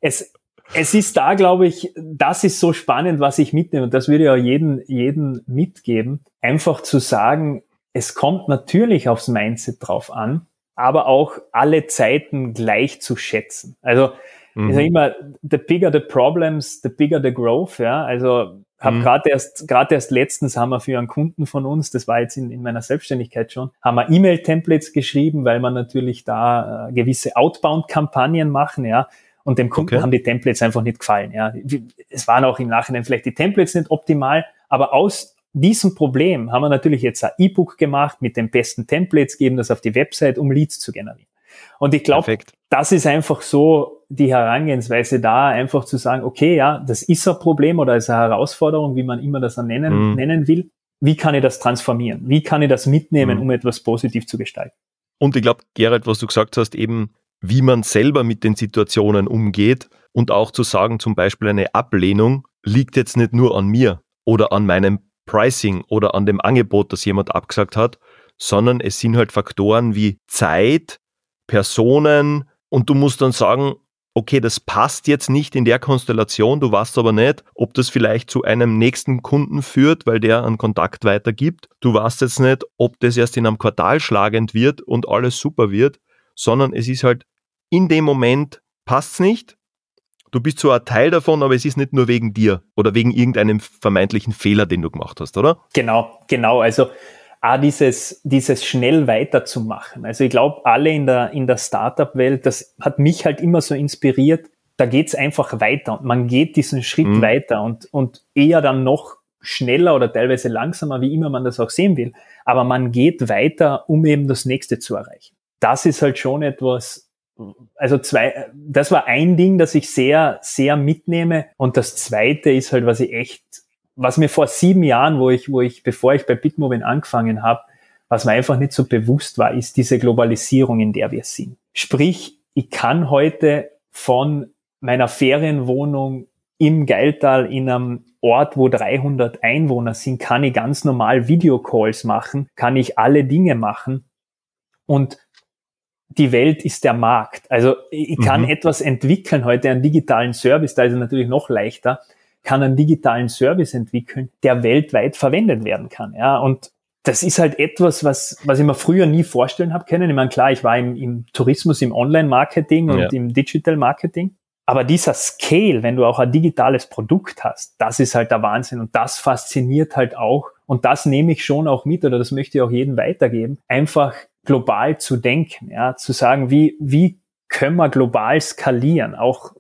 es, es ist da, glaube ich, das ist so spannend, was ich mitnehme und das würde ja jeden, jeden mitgeben, einfach zu sagen, es kommt natürlich aufs Mindset drauf an, aber auch alle Zeiten gleich zu schätzen. Also mhm. ich sage immer, the bigger the problems, the bigger the growth. Ja, also habe mhm. gerade erst, gerade erst letztens haben wir für einen Kunden von uns, das war jetzt in, in meiner Selbstständigkeit schon, haben wir E-Mail-Templates geschrieben, weil man natürlich da äh, gewisse Outbound-Kampagnen machen, ja. Und dem Kunden okay. haben die Templates einfach nicht gefallen, ja. Es waren auch im Nachhinein vielleicht die Templates nicht optimal, aber aus diesem Problem haben wir natürlich jetzt ein E-Book gemacht mit den besten Templates, geben das auf die Website, um Leads zu generieren. Und ich glaube, das ist einfach so die Herangehensweise da, einfach zu sagen, okay, ja, das ist ein Problem oder ist eine Herausforderung, wie man immer das nennen, mhm. nennen will. Wie kann ich das transformieren? Wie kann ich das mitnehmen, mhm. um etwas positiv zu gestalten? Und ich glaube, Gerald, was du gesagt hast, eben, wie man selber mit den Situationen umgeht und auch zu sagen, zum Beispiel eine Ablehnung liegt jetzt nicht nur an mir oder an meinem Pricing oder an dem Angebot, das jemand abgesagt hat, sondern es sind halt Faktoren wie Zeit, Personen und du musst dann sagen, okay, das passt jetzt nicht in der Konstellation, du weißt aber nicht, ob das vielleicht zu einem nächsten Kunden führt, weil der einen Kontakt weitergibt. Du weißt jetzt nicht, ob das erst in einem Quartal schlagend wird und alles super wird, sondern es ist halt in dem Moment passt's nicht. Du bist zwar ein Teil davon, aber es ist nicht nur wegen dir oder wegen irgendeinem vermeintlichen Fehler, den du gemacht hast, oder? Genau, genau. Also auch dieses, dieses schnell weiterzumachen. Also ich glaube, alle in der, in der Startup-Welt, das hat mich halt immer so inspiriert, da geht's einfach weiter und man geht diesen Schritt mhm. weiter und, und eher dann noch schneller oder teilweise langsamer, wie immer man das auch sehen will. Aber man geht weiter, um eben das nächste zu erreichen. Das ist halt schon etwas, also zwei, das war ein Ding, das ich sehr, sehr mitnehme. Und das zweite ist halt, was ich echt was mir vor sieben Jahren, wo ich, wo ich, bevor ich bei Bitmobil angefangen habe, was mir einfach nicht so bewusst war, ist diese Globalisierung, in der wir sind. Sprich, ich kann heute von meiner Ferienwohnung im Geiltal in einem Ort, wo 300 Einwohner sind, kann ich ganz normal Videocalls machen, kann ich alle Dinge machen und die Welt ist der Markt. Also ich kann mhm. etwas entwickeln heute, einen digitalen Service, da ist es natürlich noch leichter, kann einen digitalen Service entwickeln, der weltweit verwendet werden kann. Ja, und das ist halt etwas, was, was ich mir früher nie vorstellen habe können. Ich meine, klar, ich war im, im Tourismus, im Online-Marketing und ja. im Digital-Marketing. Aber dieser Scale, wenn du auch ein digitales Produkt hast, das ist halt der Wahnsinn und das fasziniert halt auch. Und das nehme ich schon auch mit oder das möchte ich auch jedem weitergeben. Einfach global zu denken, ja, zu sagen, wie, wie können wir global skalieren? Auch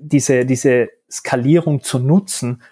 diese, diese Skalierung zu nutzen,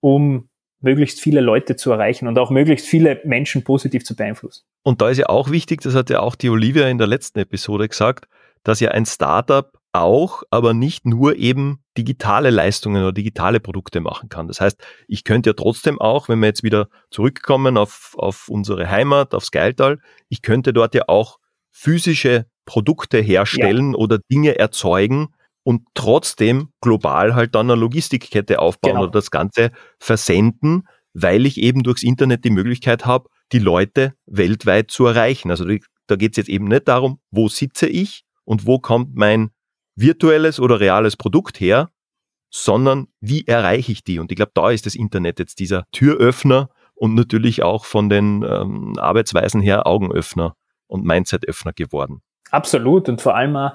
um möglichst viele Leute zu erreichen und auch möglichst viele Menschen positiv zu beeinflussen. Und da ist ja auch wichtig, das hat ja auch die Olivia in der letzten Episode gesagt, dass ja ein Startup auch, aber nicht nur eben digitale Leistungen oder digitale Produkte machen kann. Das heißt, ich könnte ja trotzdem auch, wenn wir jetzt wieder zurückkommen auf, auf unsere Heimat, aufs Geiltal, ich könnte dort ja auch physische Produkte herstellen ja. oder Dinge erzeugen, und trotzdem global halt dann eine Logistikkette aufbauen genau. oder das Ganze versenden, weil ich eben durchs Internet die Möglichkeit habe, die Leute weltweit zu erreichen. Also da geht es jetzt eben nicht darum, wo sitze ich und wo kommt mein virtuelles oder reales Produkt her, sondern wie erreiche ich die? Und ich glaube, da ist das Internet jetzt dieser Türöffner und natürlich auch von den ähm, Arbeitsweisen her Augenöffner und Mindsetöffner geworden. Absolut und vor allem auch,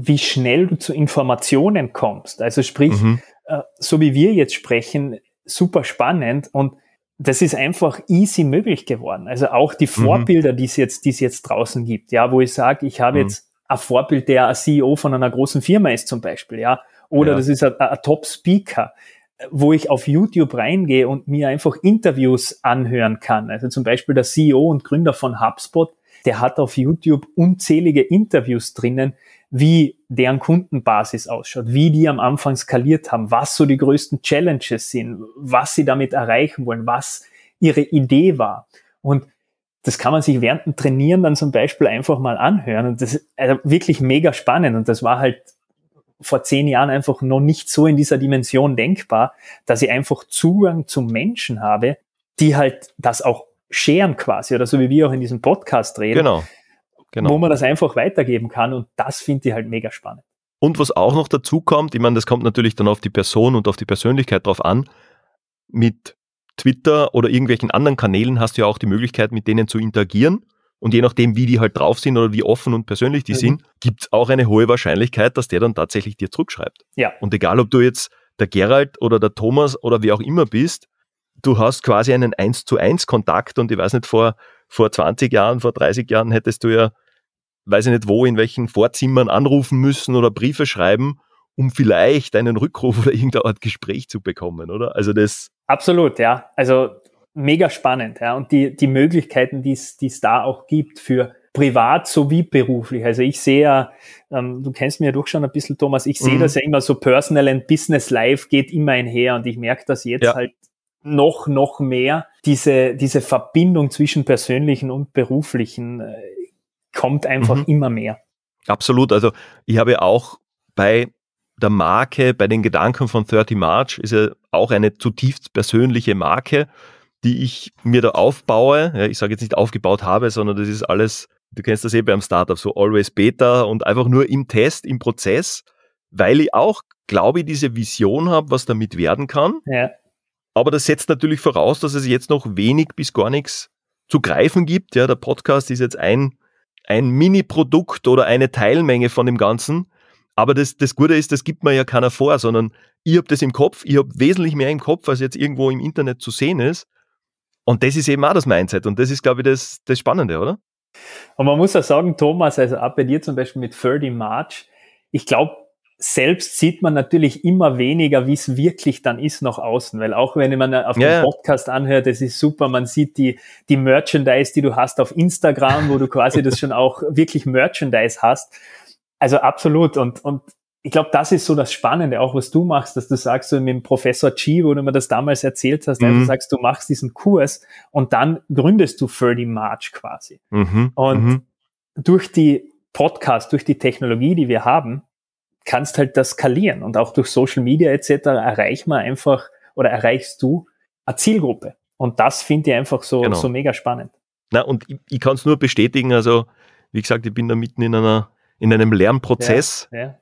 wie schnell du zu Informationen kommst. Also sprich, mhm. äh, so wie wir jetzt sprechen, super spannend und das ist einfach easy möglich geworden. Also auch die mhm. Vorbilder, mhm. die es jetzt, die es jetzt draußen gibt, ja, wo ich sage, ich habe mhm. jetzt ein Vorbild, der ein CEO von einer großen Firma ist zum Beispiel, ja, oder ja. das ist ein, ein Top-Speaker, wo ich auf YouTube reingehe und mir einfach Interviews anhören kann. Also zum Beispiel der CEO und Gründer von HubSpot, der hat auf YouTube unzählige Interviews drinnen, wie deren Kundenbasis ausschaut, wie die am Anfang skaliert haben, was so die größten Challenges sind, was sie damit erreichen wollen, was ihre Idee war. Und das kann man sich während dem Trainieren dann zum Beispiel einfach mal anhören. Und das ist also wirklich mega spannend. Und das war halt vor zehn Jahren einfach noch nicht so in dieser Dimension denkbar, dass ich einfach Zugang zu Menschen habe, die halt das auch scheren quasi oder so wie wir auch in diesem Podcast reden. Genau. Genau. Wo man das einfach weitergeben kann und das finde ich halt mega spannend. Und was auch noch dazu kommt, ich meine, das kommt natürlich dann auf die Person und auf die Persönlichkeit drauf an. Mit Twitter oder irgendwelchen anderen Kanälen hast du ja auch die Möglichkeit, mit denen zu interagieren. Und je nachdem, wie die halt drauf sind oder wie offen und persönlich die mhm. sind, gibt es auch eine hohe Wahrscheinlichkeit, dass der dann tatsächlich dir zurückschreibt. Ja. Und egal, ob du jetzt der Gerald oder der Thomas oder wie auch immer bist, du hast quasi einen 1 zu 1 Kontakt und ich weiß nicht, vor, vor 20 Jahren, vor 30 Jahren hättest du ja, weiß ich nicht wo, in welchen Vorzimmern anrufen müssen oder Briefe schreiben, um vielleicht einen Rückruf oder irgendeine Art Gespräch zu bekommen, oder? Also das. Absolut, ja. Also mega spannend, ja. Und die, die Möglichkeiten, die es da auch gibt für privat sowie beruflich. Also ich sehe ja, ähm, du kennst mich ja doch schon ein bisschen, Thomas, ich sehe mhm. das ja immer so Personal and Business Life geht immer einher und ich merke das jetzt ja. halt noch, noch mehr. Diese, diese Verbindung zwischen persönlichen und beruflichen äh, kommt einfach mhm. immer mehr. Absolut. Also ich habe auch bei der Marke, bei den Gedanken von 30 March ist ja auch eine zutiefst persönliche Marke die ich mir da aufbaue. Ja, ich sage jetzt nicht aufgebaut habe, sondern das ist alles, du kennst das eh beim Startup, so always beta und einfach nur im Test, im Prozess, weil ich auch, glaube ich, diese Vision habe, was damit werden kann. Ja. Aber das setzt natürlich voraus, dass es jetzt noch wenig bis gar nichts zu greifen gibt. Ja, der Podcast ist jetzt ein, ein Mini-Produkt oder eine Teilmenge von dem Ganzen. Aber das, das Gute ist, das gibt mir ja keiner vor, sondern ich habe das im Kopf, ich habe wesentlich mehr im Kopf, als jetzt irgendwo im Internet zu sehen ist. Und das ist eben auch das Mindset. Und das ist, glaube ich, das, das Spannende, oder? Und man muss auch sagen, Thomas, also dir zum Beispiel mit 30 March, ich glaube, selbst sieht man natürlich immer weniger, wie es wirklich dann ist nach außen, weil auch wenn man auf ja, dem Podcast anhört, das ist super, man sieht die, die Merchandise, die du hast auf Instagram, wo du quasi das schon auch wirklich Merchandise hast. Also absolut und, und ich glaube, das ist so das Spannende, auch was du machst, dass du sagst, so mit dem Professor G, wo du mir das damals erzählt hast, mhm. einfach sagst, du machst diesen Kurs und dann gründest du 30 March quasi. Mhm. Und mhm. durch die Podcast, durch die Technologie, die wir haben, kannst halt das skalieren und auch durch Social Media etc. erreicht man einfach oder erreichst du eine Zielgruppe. Und das finde ich einfach so, genau. so mega spannend. Na, und ich, ich kann es nur bestätigen, also wie gesagt, ich bin da mitten in einer in einem Lernprozess. Ja, ja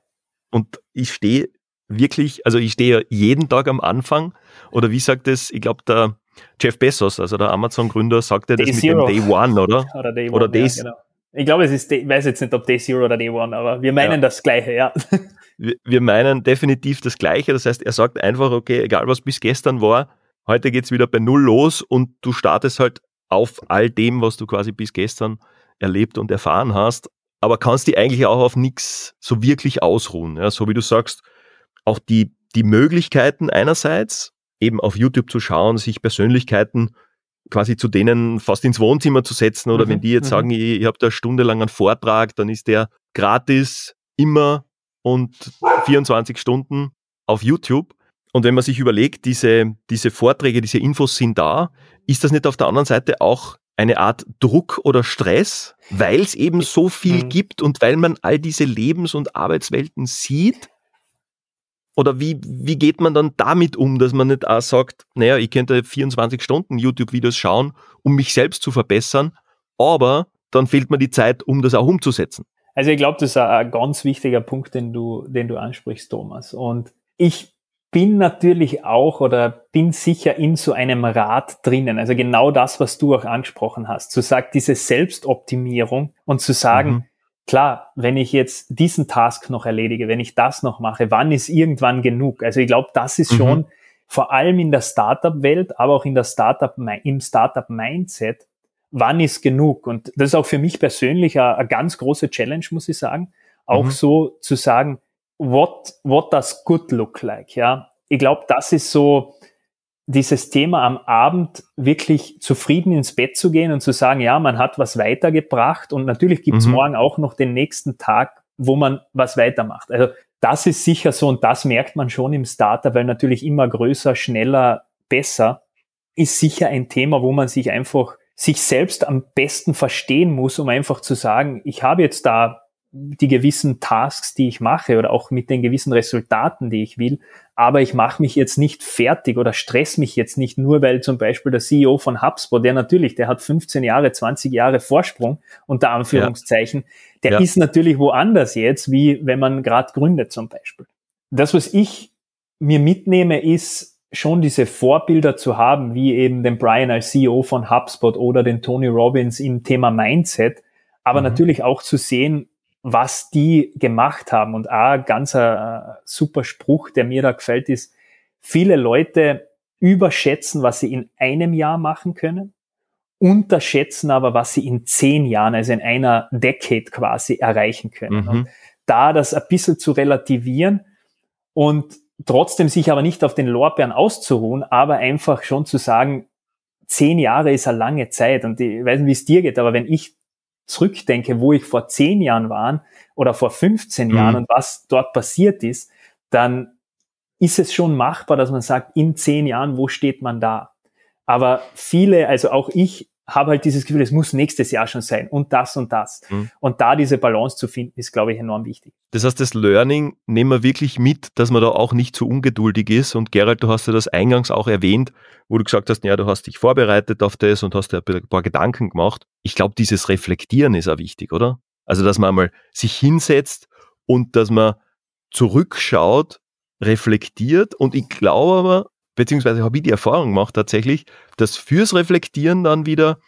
und ich stehe wirklich, also ich stehe jeden Tag am Anfang oder wie sagt es, ich glaube der Jeff Bezos, also der Amazon-Gründer, sagte das mit dem Day One, oder? Oder Day One, oder Day, ja, genau. Ich glaube, es ist, ich weiß jetzt nicht, ob Day Zero oder Day One, aber wir meinen ja. das Gleiche, ja. Wir, wir meinen definitiv das Gleiche. Das heißt, er sagt einfach, okay, egal was bis gestern war, heute geht's wieder bei Null los und du startest halt auf all dem, was du quasi bis gestern erlebt und erfahren hast aber kannst die eigentlich auch auf nichts so wirklich ausruhen. Ja, so wie du sagst, auch die, die Möglichkeiten einerseits, eben auf YouTube zu schauen, sich Persönlichkeiten quasi zu denen fast ins Wohnzimmer zu setzen oder mhm, wenn die jetzt mhm. sagen, ich, ich habe da stundenlang einen Vortrag, dann ist der gratis immer und 24 Stunden auf YouTube. Und wenn man sich überlegt, diese, diese Vorträge, diese Infos sind da, ist das nicht auf der anderen Seite auch eine Art Druck oder Stress, weil es eben so viel mhm. gibt und weil man all diese Lebens- und Arbeitswelten sieht? Oder wie, wie geht man dann damit um, dass man nicht auch sagt, naja, ich könnte 24 Stunden YouTube-Videos schauen, um mich selbst zu verbessern, aber dann fehlt mir die Zeit, um das auch umzusetzen. Also ich glaube, das ist ein ganz wichtiger Punkt, den du, den du ansprichst, Thomas. Und ich bin natürlich auch oder bin sicher in so einem Rad drinnen. Also genau das, was du auch angesprochen hast. Zu sagen, diese Selbstoptimierung und zu sagen, mhm. Klar, wenn ich jetzt diesen Task noch erledige, wenn ich das noch mache, wann ist irgendwann genug? Also ich glaube, das ist mhm. schon vor allem in der Startup-Welt, aber auch in der Startup, im Startup-Mindset, wann ist genug? Und das ist auch für mich persönlich eine, eine ganz große Challenge, muss ich sagen. Auch mhm. so zu sagen, what, what does good look like? Ja, ich glaube, das ist so dieses Thema am Abend wirklich zufrieden ins Bett zu gehen und zu sagen, ja, man hat was weitergebracht und natürlich gibt's mhm. morgen auch noch den nächsten Tag, wo man was weitermacht. Also das ist sicher so und das merkt man schon im Starter, weil natürlich immer größer, schneller, besser ist sicher ein Thema, wo man sich einfach sich selbst am besten verstehen muss, um einfach zu sagen, ich habe jetzt da die gewissen Tasks, die ich mache oder auch mit den gewissen Resultaten, die ich will. Aber ich mache mich jetzt nicht fertig oder stress mich jetzt nicht nur, weil zum Beispiel der CEO von HubSpot, der natürlich, der hat 15 Jahre, 20 Jahre Vorsprung unter Anführungszeichen, der ja. ist natürlich woanders jetzt, wie wenn man gerade gründet zum Beispiel. Das, was ich mir mitnehme, ist schon diese Vorbilder zu haben, wie eben den Brian als CEO von HubSpot oder den Tony Robbins im Thema Mindset, aber mhm. natürlich auch zu sehen, was die gemacht haben. Und ein ganz äh, super Spruch, der mir da gefällt, ist, viele Leute überschätzen, was sie in einem Jahr machen können, unterschätzen aber, was sie in zehn Jahren, also in einer Decade quasi erreichen können. Mhm. Und da das ein bisschen zu relativieren und trotzdem sich aber nicht auf den Lorbeeren auszuruhen, aber einfach schon zu sagen, zehn Jahre ist eine lange Zeit und ich weiß nicht, wie es dir geht, aber wenn ich zurückdenke, wo ich vor zehn Jahren war oder vor 15 mhm. Jahren und was dort passiert ist, dann ist es schon machbar, dass man sagt, in zehn Jahren, wo steht man da? Aber viele, also auch ich, habe halt dieses Gefühl, es muss nächstes Jahr schon sein und das und das. Mhm. Und da diese Balance zu finden, ist, glaube ich, enorm wichtig. Das heißt, das Learning nehmen wir wirklich mit, dass man da auch nicht zu ungeduldig ist. Und Gerald, du hast ja das eingangs auch erwähnt, wo du gesagt hast, ja, du hast dich vorbereitet auf das und hast dir ein paar Gedanken gemacht. Ich glaube, dieses Reflektieren ist auch wichtig, oder? Also, dass man einmal sich hinsetzt und dass man zurückschaut, reflektiert. Und ich glaube aber, beziehungsweise habe ich die Erfahrung gemacht tatsächlich, dass fürs Reflektieren dann wieder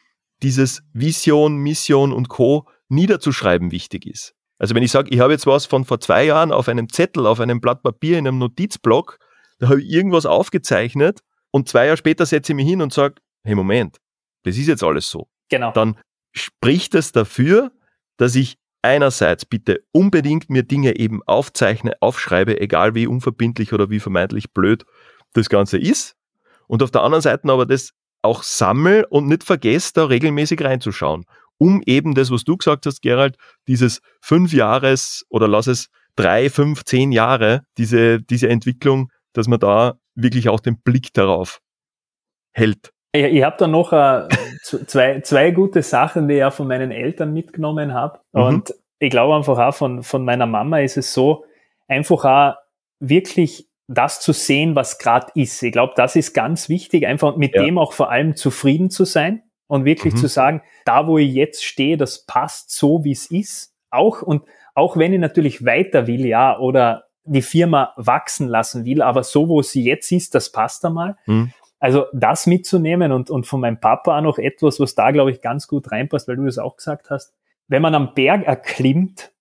dieses Vision, Mission und Co. niederzuschreiben wichtig ist. Also wenn ich sage, ich habe jetzt was von vor zwei Jahren auf einem Zettel, auf einem Blatt Papier, in einem Notizblock, da habe ich irgendwas aufgezeichnet und zwei Jahre später setze ich mich hin und sage, hey Moment, das ist jetzt alles so. Genau. Dann spricht es dafür, dass ich einerseits bitte unbedingt mir Dinge eben aufzeichne, aufschreibe, egal wie unverbindlich oder wie vermeintlich blöd das Ganze ist. Und auf der anderen Seite aber das auch sammel und nicht vergesse, da regelmäßig reinzuschauen, um eben das, was du gesagt hast, Gerald, dieses fünf Jahres oder lass es drei, fünf, zehn Jahre, diese, diese Entwicklung, dass man da wirklich auch den Blick darauf hält. Ich, ich habe da noch äh, zwei, zwei gute Sachen, die ich auch von meinen Eltern mitgenommen habe. Mhm. Und ich glaube einfach auch von, von meiner Mama ist es so, einfach auch wirklich das zu sehen, was gerade ist. Ich glaube, das ist ganz wichtig, einfach mit ja. dem auch vor allem zufrieden zu sein und wirklich mhm. zu sagen, da wo ich jetzt stehe, das passt so, wie es ist. Auch und auch wenn ich natürlich weiter will, ja, oder die Firma wachsen lassen will, aber so, wo sie jetzt ist, das passt einmal. Mhm. Also das mitzunehmen und, und von meinem Papa auch noch etwas, was da, glaube ich, ganz gut reinpasst, weil du das auch gesagt hast. Wenn man am Berg erklimmt,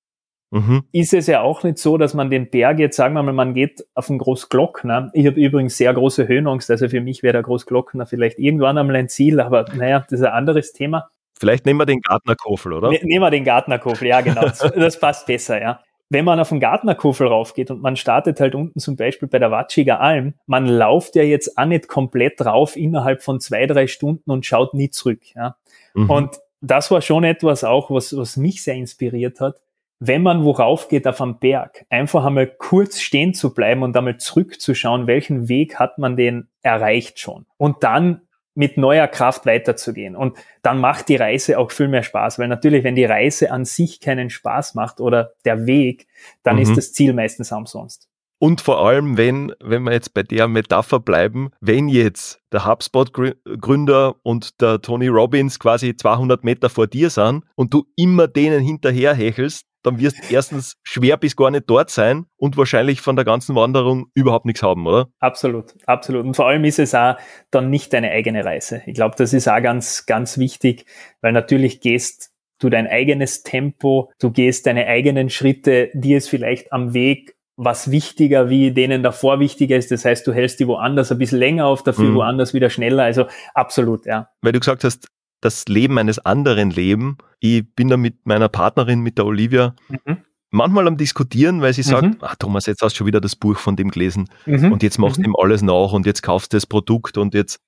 mhm. ist es ja auch nicht so, dass man den Berg jetzt, sagen wir mal, man geht auf den Großglockner. Ich habe übrigens sehr große Höhenangst, also für mich wäre der Großglockner vielleicht irgendwann einmal ein Ziel, aber naja, das ist ein anderes Thema. Vielleicht nehmen wir den Gartnerkofel, oder? Ne, nehmen wir den Gartnerkofel, ja genau, das, das passt besser, ja wenn man auf den Gartnerkofel raufgeht und man startet halt unten zum Beispiel bei der Watschiger Alm, man lauft ja jetzt auch nicht komplett rauf innerhalb von zwei, drei Stunden und schaut nie zurück. Ja. Mhm. Und das war schon etwas auch, was, was mich sehr inspiriert hat wenn man worauf geht auf einem Berg, einfach einmal kurz stehen zu bleiben und einmal zurückzuschauen, welchen Weg hat man den erreicht schon. Und dann mit neuer Kraft weiterzugehen. Und dann macht die Reise auch viel mehr Spaß, weil natürlich, wenn die Reise an sich keinen Spaß macht oder der Weg, dann mhm. ist das Ziel meistens umsonst. Und vor allem, wenn, wenn wir jetzt bei der Metapher bleiben, wenn jetzt der HubSpot-Gründer und der Tony Robbins quasi 200 Meter vor dir sind und du immer denen hinterher hechelst, dann wirst du erstens schwer bis gar nicht dort sein und wahrscheinlich von der ganzen Wanderung überhaupt nichts haben, oder? Absolut, absolut. Und vor allem ist es auch dann nicht deine eigene Reise. Ich glaube, das ist auch ganz, ganz wichtig, weil natürlich gehst du dein eigenes Tempo, du gehst deine eigenen Schritte, dir ist vielleicht am Weg was wichtiger, wie denen davor wichtiger ist. Das heißt, du hältst die woanders ein bisschen länger auf, dafür mhm. woanders wieder schneller. Also absolut, ja. Weil du gesagt hast, das Leben eines anderen Leben. Ich bin da mit meiner Partnerin, mit der Olivia, mhm. manchmal am Diskutieren, weil sie sagt, mhm. ach Thomas, jetzt hast du schon wieder das Buch von dem gelesen mhm. und jetzt machst du mhm. ihm alles nach und jetzt kaufst du das Produkt und jetzt,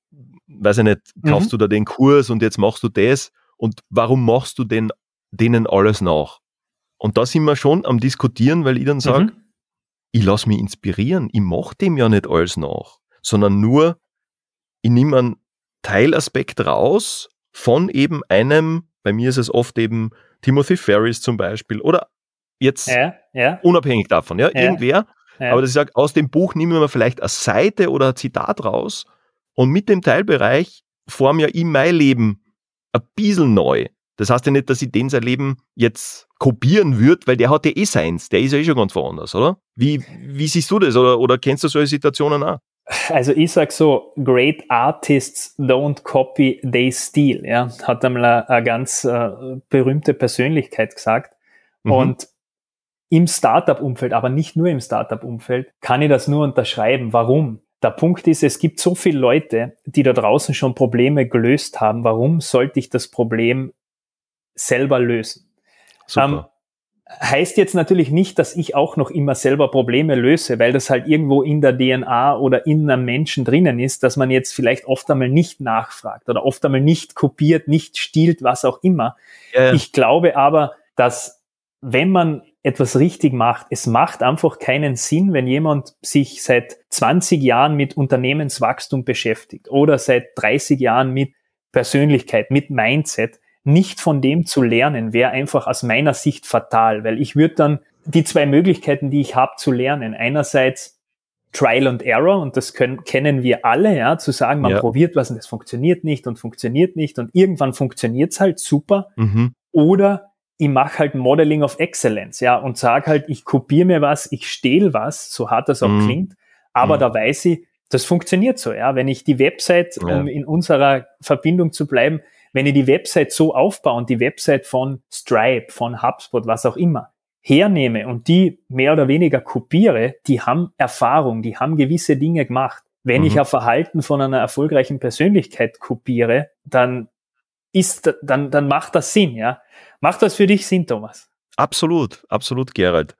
weiß ich nicht, kaufst mhm. du da den Kurs und jetzt machst du das und warum machst du denn denen alles nach? Und da sind wir schon am Diskutieren, weil ich dann sage, ich lasse mich inspirieren, ich mache dem ja nicht alles nach, sondern nur, ich nehme einen Teilaspekt raus von eben einem, bei mir ist es oft eben Timothy Ferris zum Beispiel oder jetzt ja, ja. unabhängig davon, ja, ja irgendwer, aber dass ich sage, aus dem Buch nehmen wir vielleicht eine Seite oder ein Zitat raus und mit dem Teilbereich form ja ich mein Leben ein bisschen neu. Das heißt ja nicht, dass ich den sein Leben jetzt kopieren würde, weil der hat ja eh seins, der ist ja eh schon ganz woanders, oder? Wie, wie siehst du das oder, oder kennst du solche Situationen auch? Also ich sag so, great artists don't copy, they steal, ja, hat einmal eine, ganz äh, berühmte Persönlichkeit gesagt. Mhm. Und im Startup-Umfeld, aber nicht nur im Startup-Umfeld, kann ich das nur unterschreiben. Warum? Der Punkt ist, es gibt so viele Leute, die da draußen schon Probleme gelöst haben. Warum sollte ich das Problem selber lösen? Super. Ähm, heißt jetzt natürlich nicht, dass ich auch noch immer selber Probleme löse, weil das halt irgendwo in der DNA oder in einem Menschen drinnen ist, dass man jetzt vielleicht oft einmal nicht nachfragt oder oft einmal nicht kopiert, nicht stiehlt, was auch immer. Ja. Ich glaube aber, dass wenn man etwas richtig macht, es macht einfach keinen Sinn, wenn jemand sich seit 20 Jahren mit Unternehmenswachstum beschäftigt oder seit 30 Jahren mit Persönlichkeit, mit Mindset, nicht von dem zu lernen, wäre einfach aus meiner Sicht fatal, weil ich würde dann die zwei Möglichkeiten, die ich habe zu lernen, einerseits Trial and Error und das können, kennen wir alle, ja, zu sagen, man ja. probiert was und es funktioniert nicht und funktioniert nicht und irgendwann funktioniert's halt super. Mhm. Oder ich mache halt Modeling of Excellence, ja, und sage halt, ich kopiere mir was, ich stehle was, so hart das auch mhm. klingt, aber mhm. da weiß ich, das funktioniert so, ja. Wenn ich die Website, ja. um in unserer Verbindung zu bleiben, wenn ich die Website so aufbaue und die Website von Stripe, von HubSpot, was auch immer, hernehme und die mehr oder weniger kopiere, die haben Erfahrung, die haben gewisse Dinge gemacht. Wenn mhm. ich ein Verhalten von einer erfolgreichen Persönlichkeit kopiere, dann ist, dann, dann macht das Sinn, ja. Macht das für dich Sinn, Thomas? Absolut, absolut, Gerald.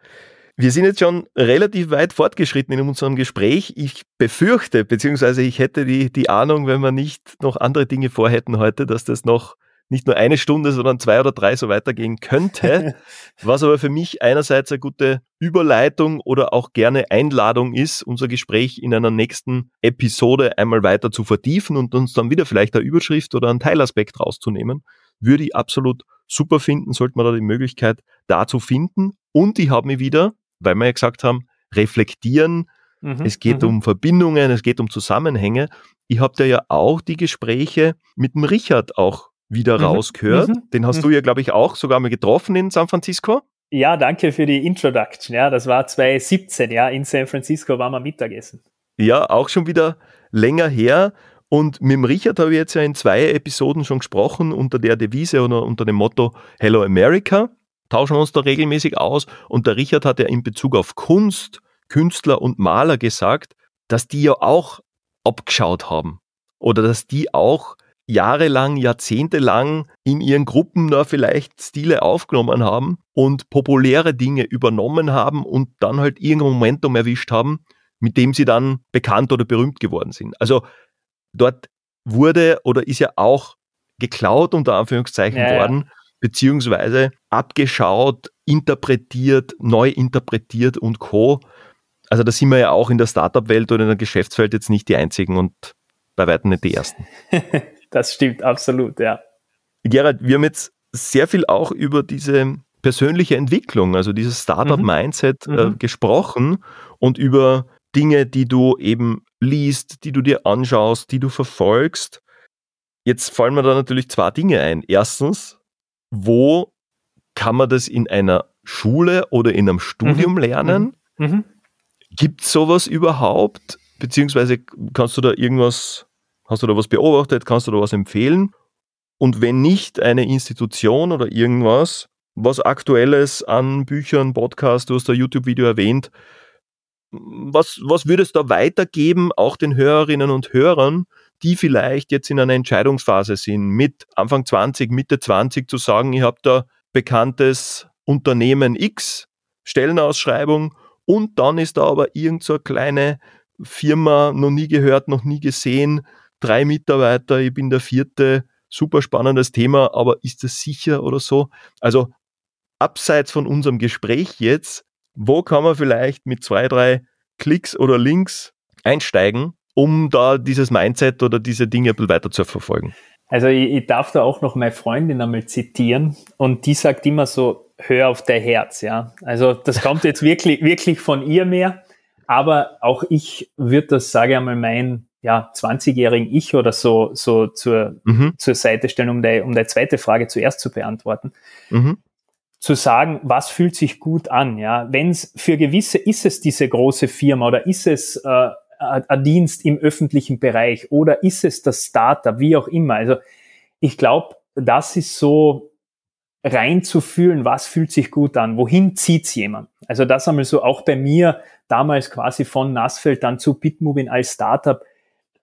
Wir sind jetzt schon relativ weit fortgeschritten in unserem Gespräch. Ich befürchte, beziehungsweise ich hätte die, die Ahnung, wenn wir nicht noch andere Dinge vorhätten heute, dass das noch nicht nur eine Stunde, sondern zwei oder drei so weitergehen könnte. was aber für mich einerseits eine gute Überleitung oder auch gerne Einladung ist, unser Gespräch in einer nächsten Episode einmal weiter zu vertiefen und uns dann wieder vielleicht eine Überschrift oder einen Teilaspekt rauszunehmen, würde ich absolut super finden, sollte man da die Möglichkeit dazu finden. Und ich habe mich wieder weil wir ja gesagt haben, reflektieren, mhm, es geht mhm. um Verbindungen, es geht um Zusammenhänge. Ich habe da ja auch die Gespräche mit dem Richard auch wieder mhm, rausgehört. Mhm, Den hast du mhm. ja, glaube ich, auch sogar mal getroffen in San Francisco. Ja, danke für die Introduction. Ja, das war 2017, ja, in San Francisco waren wir Mittagessen. Ja, auch schon wieder länger her. Und mit dem Richard habe ich jetzt ja in zwei Episoden schon gesprochen unter der Devise oder unter dem Motto Hello America tauschen uns da regelmäßig aus. Und der Richard hat ja in Bezug auf Kunst, Künstler und Maler gesagt, dass die ja auch abgeschaut haben. Oder dass die auch jahrelang, jahrzehntelang in ihren Gruppen da vielleicht Stile aufgenommen haben und populäre Dinge übernommen haben und dann halt irgendein Momentum erwischt haben, mit dem sie dann bekannt oder berühmt geworden sind. Also dort wurde oder ist ja auch geklaut unter Anführungszeichen ja, worden beziehungsweise abgeschaut, interpretiert, neu interpretiert und co. Also da sind wir ja auch in der Startup-Welt oder in der Geschäftswelt jetzt nicht die einzigen und bei weitem nicht die ersten. das stimmt absolut, ja. Gerald, wir haben jetzt sehr viel auch über diese persönliche Entwicklung, also dieses Startup-Mindset Mhm. äh, Mhm. gesprochen und über Dinge, die du eben liest, die du dir anschaust, die du verfolgst. Jetzt fallen mir da natürlich zwei Dinge ein. Erstens, wo kann man das in einer Schule oder in einem Studium lernen? Mhm. Gibt es sowas überhaupt? Beziehungsweise kannst du da irgendwas, hast du da was beobachtet, kannst du da was empfehlen? Und wenn nicht eine Institution oder irgendwas, was aktuelles an Büchern, Podcast, du hast da YouTube-Video erwähnt, was, was würde es da weitergeben, auch den Hörerinnen und Hörern, die vielleicht jetzt in einer Entscheidungsphase sind, mit Anfang 20, Mitte 20 zu sagen, ich habe da bekanntes Unternehmen X, Stellenausschreibung und dann ist da aber irgend so eine kleine Firma, noch nie gehört, noch nie gesehen, drei Mitarbeiter, ich bin der vierte, super spannendes Thema, aber ist das sicher oder so? Also abseits von unserem Gespräch jetzt, wo kann man vielleicht mit zwei, drei Klicks oder Links einsteigen, um da dieses Mindset oder diese Dinge ein bisschen weiter zu verfolgen? Also ich, ich darf da auch noch meine Freundin einmal zitieren und die sagt immer so, hör auf dein Herz, ja. Also das kommt jetzt wirklich, wirklich von ihr mehr, aber auch ich würde das, sage ich einmal, mein ja, 20-jährigen Ich oder so, so zur, Mhm. zur Seite stellen, um deine, um deine zweite Frage zuerst zu beantworten. Mhm. Zu sagen, was fühlt sich gut an, ja. Wenn es für gewisse, ist es diese große Firma oder ist es äh, ein Dienst im öffentlichen Bereich oder ist es das Startup, wie auch immer. Also ich glaube, das ist so reinzufühlen, was fühlt sich gut an, wohin zieht's jemand. Also das einmal so auch bei mir damals quasi von Nassfeld dann zu Bitmovin als Startup.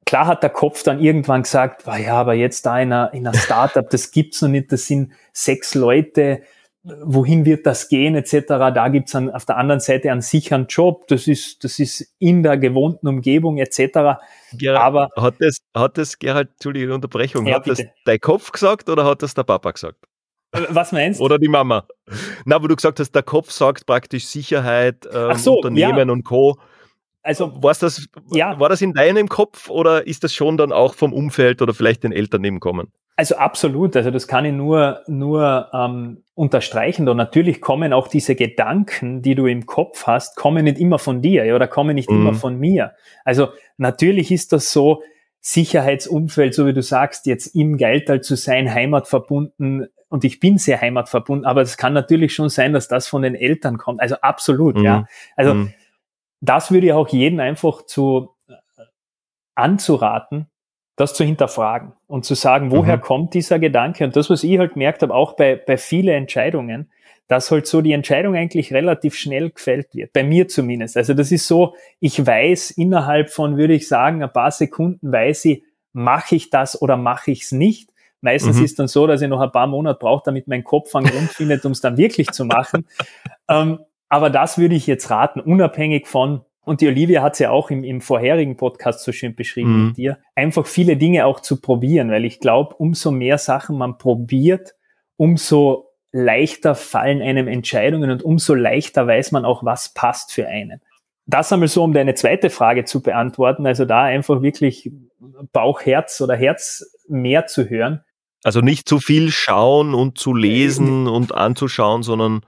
Klar hat der Kopf dann irgendwann gesagt, "Boah, ja, aber jetzt da in einer, in einer Startup, das gibt's noch nicht, das sind sechs Leute, wohin wird das gehen, etc. Da gibt's dann auf der anderen Seite einen sicheren Job, das ist, das ist in der gewohnten Umgebung, etc. Gerhard, Aber hat das, hat das, Gerhard, Entschuldige Unterbrechung, Ja, hat das bitte. dein Kopf gesagt oder hat das der Papa gesagt? äh, was meinst du? Oder die Mama? Na, wo du gesagt hast, der Kopf sagt praktisch Sicherheit, ähm, so, Unternehmen ja. und Co. Also War's das, Ja. War das in deinem Kopf oder ist das schon dann auch vom Umfeld oder vielleicht den Eltern nebenkommen? Also absolut, also das kann ich nur, nur ähm, unterstreichen. Und natürlich kommen auch diese Gedanken, die du im Kopf hast, kommen nicht immer von dir ja, oder kommen nicht Mhm. immer von mir. Also natürlich ist das so, Sicherheitsumfeld, so wie du sagst, jetzt im Geiltal zu sein, heimatverbunden, und ich bin sehr heimatverbunden, aber es kann natürlich schon sein, dass das von den Eltern kommt. Also absolut, Mhm. ja. Also Mhm. das würde ich auch jeden einfach zu äh, anzuraten, das zu hinterfragen und zu sagen, woher Mhm. kommt dieser Gedanke? Und das, was ich halt gemerkt habe, auch bei, bei vielen Entscheidungen, dass halt so die Entscheidung eigentlich relativ schnell gefällt wird. Bei mir zumindest. Also das ist so, ich weiß innerhalb von, würde ich sagen, ein paar Sekunden weiß ich, mache ich das oder mache ich es nicht. Meistens Mhm. ist dann so, dass ich noch ein paar Monate brauche, damit mein Kopf einen Grund findet, um es dann wirklich zu machen. Ähm, aber das würde ich jetzt raten, unabhängig von, und die Olivia hat es ja auch im, im vorherigen Podcast so schön beschrieben Mhm. mit dir, einfach viele Dinge auch zu probieren, weil ich glaube, umso mehr Sachen man probiert, umso leichter fallen einem Entscheidungen und umso leichter weiß man auch, was passt für einen. Das einmal so, um deine zweite Frage zu beantworten, also da einfach wirklich Bauch, Herz oder Herz mehr zu hören. Also nicht zu viel schauen und zu lesen und anzuschauen, sondern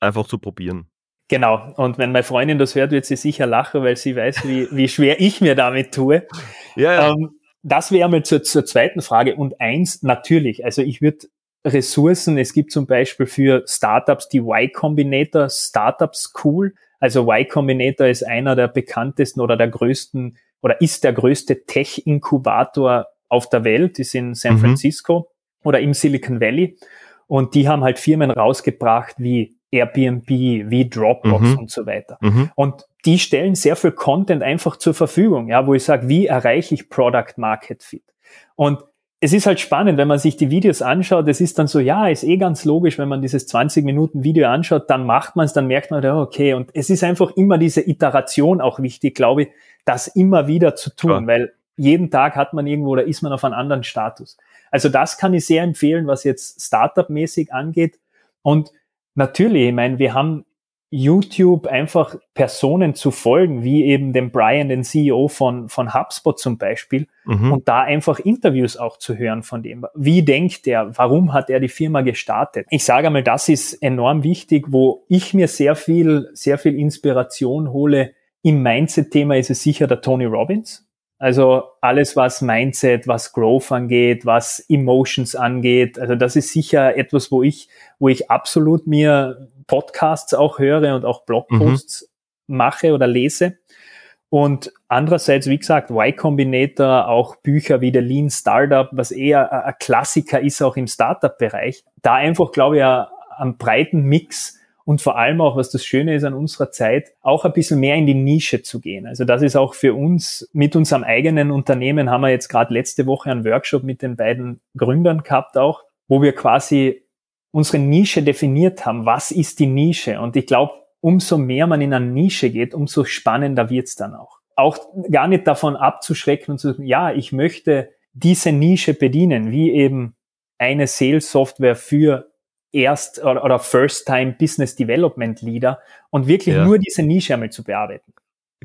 einfach zu probieren. Genau. Und wenn meine Freundin das hört, wird sie sicher lachen, weil sie weiß, wie, wie schwer ich mir damit tue. Ja, ja. Ähm, das wäre mal zur, zur zweiten Frage. Und eins, natürlich, also ich würde Ressourcen, es gibt zum Beispiel für Startups die Y Combinator Startup School. Also Y Combinator ist einer der bekanntesten oder der größten oder ist der größte Tech-Inkubator auf der Welt, ist in San Mhm. Francisco oder im Silicon Valley. Und die haben halt Firmen rausgebracht wie Airbnb, wie Dropbox Mhm. und so weiter. Mhm. Und die stellen sehr viel Content einfach zur Verfügung, ja, wo ich sage, wie erreiche ich Product Market Fit? Und es ist halt spannend, wenn man sich die Videos anschaut, es ist dann so, ja, ist eh ganz logisch, wenn man dieses 20 Minuten Video anschaut, dann macht man es, dann merkt man, ja, okay, und es ist einfach immer diese Iteration auch wichtig, glaube ich, das immer wieder zu tun, Klar. weil jeden Tag hat man irgendwo oder ist man auf einem anderen Status. Also das kann ich sehr empfehlen, was jetzt Startup-mäßig angeht. Und natürlich, ich meine, wir haben YouTube einfach Personen zu folgen, wie eben dem Brian, den CEO von, von HubSpot zum Beispiel, mhm. und da einfach Interviews auch zu hören von dem. Wie denkt er? Warum hat er die Firma gestartet? Ich sage einmal, das ist enorm wichtig, wo ich mir sehr viel, sehr viel Inspiration hole. Im Mindset-Thema ist es sicher der Tony Robbins. Also alles, was Mindset, was Growth angeht, was Emotions angeht. Also das ist sicher etwas, wo ich, wo ich absolut mir Podcasts auch höre und auch Blogposts mhm. mache oder lese. Und andererseits, wie gesagt, Y Combinator, auch Bücher wie der Lean Startup, was eher ein Klassiker ist, auch im Startup-Bereich. Da einfach, glaube ich, einen breiten Mix und vor allem auch, was das Schöne ist an unserer Zeit, auch ein bisschen mehr in die Nische zu gehen. Also das ist auch für uns mit unserem eigenen Unternehmen, haben wir jetzt gerade letzte Woche einen Workshop mit den beiden Gründern gehabt auch, wo wir quasi unsere Nische definiert haben. Was ist die Nische? Und ich glaube, umso mehr man in eine Nische geht, umso spannender wird's dann auch. Auch gar nicht davon abzuschrecken und zu sagen, ja, ich möchte diese Nische bedienen, wie eben eine Sales-Software für Erst- oder First-Time Business Development Leader und wirklich ja. nur diese Nische einmal zu bearbeiten.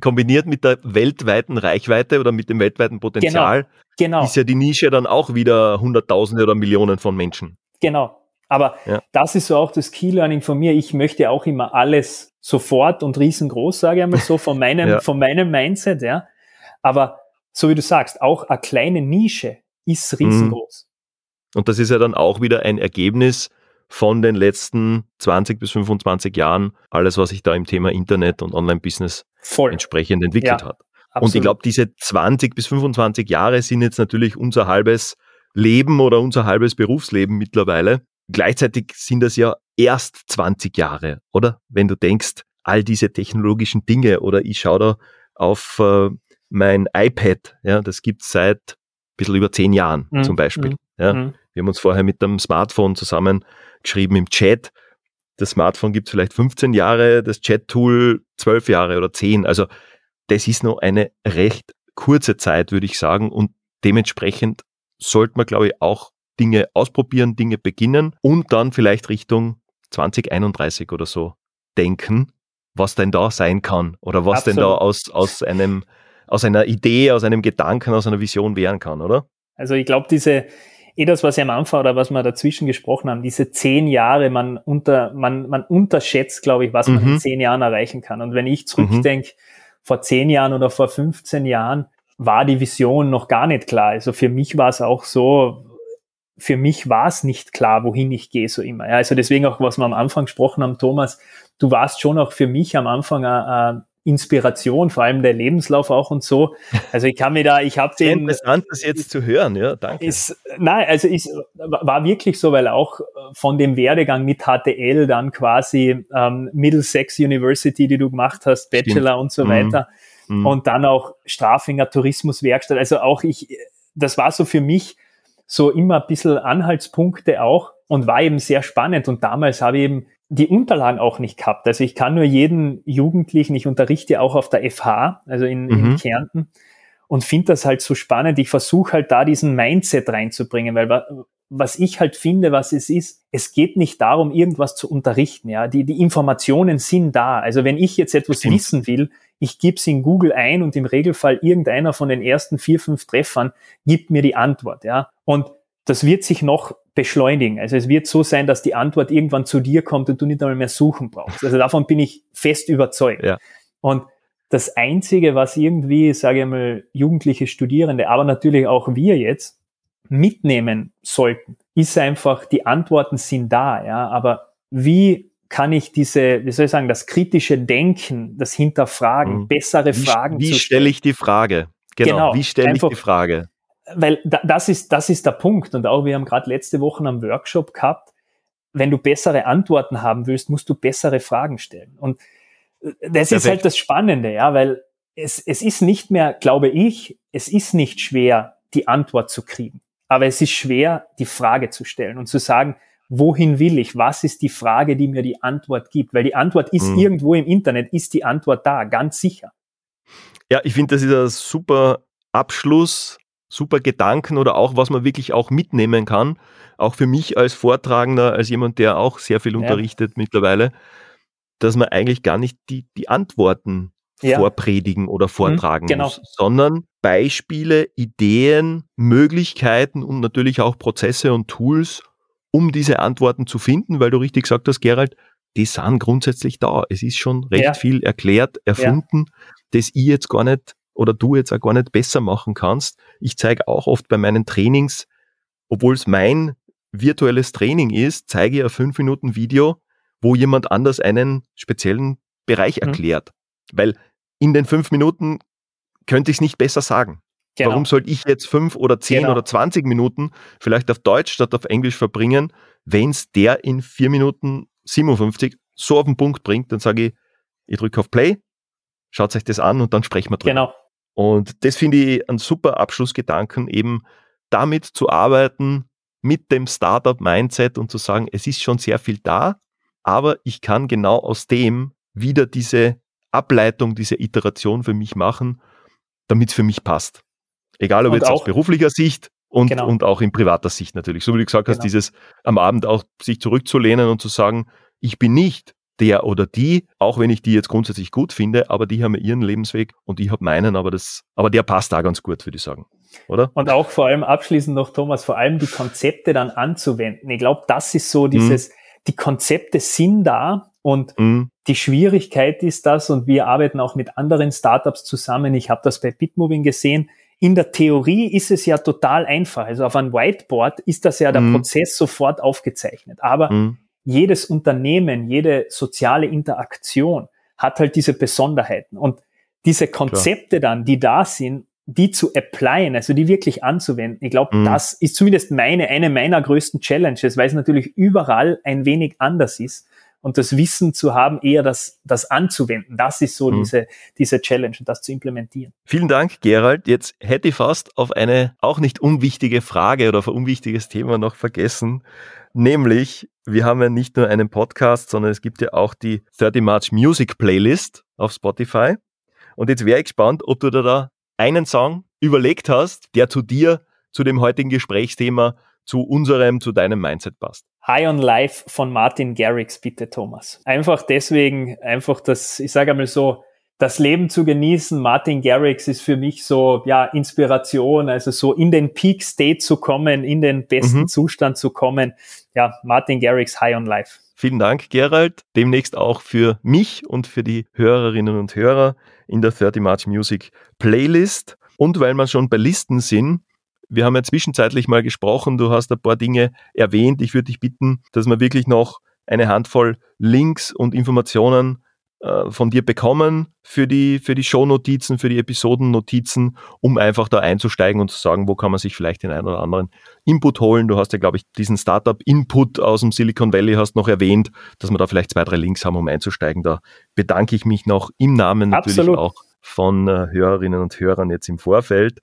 Kombiniert mit der weltweiten Reichweite oder mit dem weltweiten Potenzial genau, genau. ist ja die Nische dann auch wieder Hunderttausende oder Millionen von Menschen. Genau. Aber ja. das ist so auch das Key-Learning von mir. Ich möchte auch immer alles sofort und riesengroß, sage ich einmal so, von meinem, ja. von meinem Mindset, ja. Aber so wie du sagst, auch eine kleine Nische ist mhm. riesengroß. Und das ist ja dann auch wieder ein Ergebnis von den letzten 20 bis 25 Jahren, alles, was sich da im Thema Internet und Online-Business entsprechend entwickelt ja, hat. Absolut. Und ich glaube, diese 20 bis 25 Jahre sind jetzt natürlich unser halbes Leben oder unser halbes Berufsleben mittlerweile. Gleichzeitig sind das ja erst 20 Jahre, oder? Wenn du denkst, all diese technologischen Dinge oder ich schaue da auf äh, mein iPad, ja, das gibt's seit ein bisschen über zehn Jahren mhm. zum Beispiel. Mhm. Ja. Mhm. Wir haben uns vorher mit dem Smartphone zusammengeschrieben im Chat. Das Smartphone gibt vielleicht 15 Jahre, das Chat-Tool 12 Jahre oder 10. Also das ist noch eine recht kurze Zeit, würde ich sagen. Und dementsprechend sollte man, glaube ich, auch Dinge ausprobieren, Dinge beginnen und dann vielleicht Richtung 2031 oder so denken, was denn da sein kann oder was Absolut. denn da aus, aus einem, aus einer Idee, aus einem Gedanken, aus einer Vision werden kann, oder? Also ich glaube, diese, eh das, was ich am Anfang oder was wir dazwischen gesprochen haben, diese zehn Jahre, man unter, man, man unterschätzt, glaube ich, was man mhm. in zehn Jahren erreichen kann. Und wenn ich zurückdenke, mhm. vor zehn Jahren oder vor 15 Jahren, war die Vision noch gar nicht klar. Also für mich war es auch so, für mich war es nicht klar, wohin ich gehe so immer. Ja, also deswegen auch, was wir am Anfang gesprochen haben, Thomas, du warst schon auch für mich am Anfang eine, Inspiration, vor allem der Lebenslauf auch und so. Also ich kann mir da, ich habe den. Interessant, das jetzt zu hören, ja, danke. Ist, nein, also ist, war wirklich so, weil auch von dem Werdegang mit HTL dann quasi ähm, Middlesex University, die du gemacht hast, Bachelor Stimmt. und so weiter. Mhm. Und dann auch Strafinger Tourismuswerkstatt. Also auch ich, das war so für mich so immer ein bisschen Anhaltspunkte auch und war eben sehr spannend. Und damals habe ich eben die Unterlagen auch nicht gehabt. Also ich kann nur jeden Jugendlichen, ich unterrichte auch auf der FH, also in, mhm. in Kärnten, und finde das halt so spannend. Ich versuche halt da diesen Mindset reinzubringen, weil was ich halt finde, was es ist, es geht nicht darum, irgendwas zu unterrichten. Ja, die, die Informationen sind da. Also wenn ich jetzt etwas Stimmt. wissen will, ich gebe es in Google ein und im Regelfall irgendeiner von den ersten vier, fünf Treffern gibt mir die Antwort. Ja, und das wird sich noch beschleunigen. Also es wird so sein, dass die Antwort irgendwann zu dir kommt und du nicht einmal mehr suchen brauchst. Also davon bin ich fest überzeugt. Ja. Und das Einzige, was irgendwie, sage ich mal, jugendliche Studierende, aber natürlich auch wir jetzt mitnehmen sollten, ist einfach, die Antworten sind da, ja, aber wie kann ich diese, wie soll ich sagen, das kritische Denken, das Hinterfragen, mhm. bessere wie, Fragen Wie stelle ich die Frage? Genau, genau wie stelle ich die Frage? Weil da, das ist, das ist der Punkt. Und auch wir haben gerade letzte Woche am Workshop gehabt, wenn du bessere Antworten haben willst, musst du bessere Fragen stellen. Und äh, das Perfekt. ist halt das Spannende, ja, weil es, es ist nicht mehr, glaube ich, es ist nicht schwer, die Antwort zu kriegen. Aber es ist schwer, die Frage zu stellen und zu sagen, wohin will ich? Was ist die Frage, die mir die Antwort gibt? Weil die Antwort ist mhm. irgendwo im Internet, ist die Antwort da, ganz sicher. Ja, ich finde, das ist ein super Abschluss super Gedanken oder auch, was man wirklich auch mitnehmen kann. Auch für mich als Vortragender, als jemand, der auch sehr viel unterrichtet ja. mittlerweile. dass man eigentlich gar nicht die, die Antworten ja. vorpredigen oder mhm, vortragen mhm, genau. muss, sondern Beispiele, Ideen, Möglichkeiten und natürlich auch Prozesse und Tools, um diese Antworten zu finden, weil du richtig gesagt hast, Gerald, die sind grundsätzlich da. Es ist schon recht ja. viel erklärt, erfunden, das ich jetzt gar nicht oder du jetzt auch gar nicht besser machen kannst. Ich zeige auch oft bei meinen Trainings, obwohl es mein virtuelles Training ist, zeige ich ein fünf Minuten Video, wo jemand anders einen speziellen Bereich mhm. erklärt. Mhm. Weil in den fünf Minuten könnte ich es nicht besser sagen. Genau. Warum sollte ich jetzt fünf oder zehn genau. oder zwanzig Minuten vielleicht auf Deutsch statt auf Englisch verbringen, wenn es der in vier Minuten 57 so auf den Punkt bringt, dann sage ich, ich drücke auf Play, schaut euch das an und dann sprechen wir drüber. Genau. Und das finde ich einen super Abschlussgedanken, eben damit zu arbeiten, mit dem Startup-Mindset und zu sagen, es ist schon sehr viel da, aber ich kann genau aus dem wieder diese Ableitung, diese Iteration für mich machen, damit es für mich passt. Egal ob und jetzt aus beruflicher Sicht und, genau. und auch in privater Sicht natürlich. So wie du gesagt genau. hast, dieses am Abend auch sich zurückzulehnen und zu sagen, ich bin nicht der oder die, auch wenn ich die jetzt grundsätzlich gut finde, aber die haben ihren Lebensweg und ich habe meinen, aber das, aber der passt da ganz gut, würde ich sagen. Oder? Und auch vor allem abschließend noch, Thomas, vor allem die Konzepte dann anzuwenden. Ich glaube, das ist so dieses, mhm. die Konzepte sind da und mhm. die Schwierigkeit ist das, und wir arbeiten auch mit anderen Startups zusammen. Ich habe das bei Bitmoving gesehen. In der Theorie ist es ja total einfach. Also auf einem Whiteboard ist das ja der mhm. Prozess sofort aufgezeichnet. Aber mhm. Jedes Unternehmen, jede soziale Interaktion hat halt diese Besonderheiten. Und diese Konzepte Klar. dann, die da sind, die zu applyen, also die wirklich anzuwenden. Ich glaube, mhm. das ist zumindest meine, eine meiner größten Challenges, weil es natürlich überall ein wenig anders ist und das Wissen zu haben, eher das, das anzuwenden. Das ist so mhm. diese, diese Challenge und das zu implementieren. Vielen Dank, Gerald. Jetzt hätte ich fast auf eine auch nicht unwichtige Frage oder auf ein unwichtiges Thema noch vergessen. Nämlich, wir haben ja nicht nur einen Podcast, sondern es gibt ja auch die 30 March Music Playlist auf Spotify. Und jetzt wäre ich gespannt, ob du da, einen Song überlegt hast, der zu dir, zu dem heutigen Gesprächsthema, zu unserem, zu deinem Mindset passt. High on Life von Martin Garrix, bitte Thomas. Einfach deswegen, einfach das, ich sage einmal so, das Leben zu genießen. Martin Garrix ist für mich so, ja, Inspiration, also so in den Peak State zu kommen, in den besten mhm. Zustand zu kommen. Ja, Martin Garrix, High on Life. Vielen Dank, Gerald. Demnächst auch für mich und für die Hörerinnen und Hörer in der 30 March Music Playlist. Und weil wir schon bei Listen sind, wir haben ja zwischenzeitlich mal gesprochen, du hast ein paar Dinge erwähnt. Ich würde dich bitten, dass wir wirklich noch eine Handvoll Links und Informationen äh, von dir bekommen für die, für die Shownotizen, für die Episodennotizen, um einfach da einzusteigen und zu sagen, wo kann man sich vielleicht den einen oder anderen Input holen. Du hast ja, glaube ich, diesen Startup-Input aus dem Silicon Valley hast noch erwähnt, dass wir da vielleicht zwei, drei Links haben, um einzusteigen. Da bedanke ich mich noch im Namen natürlich Absolut. auch von äh, Hörerinnen und Hörern jetzt im Vorfeld.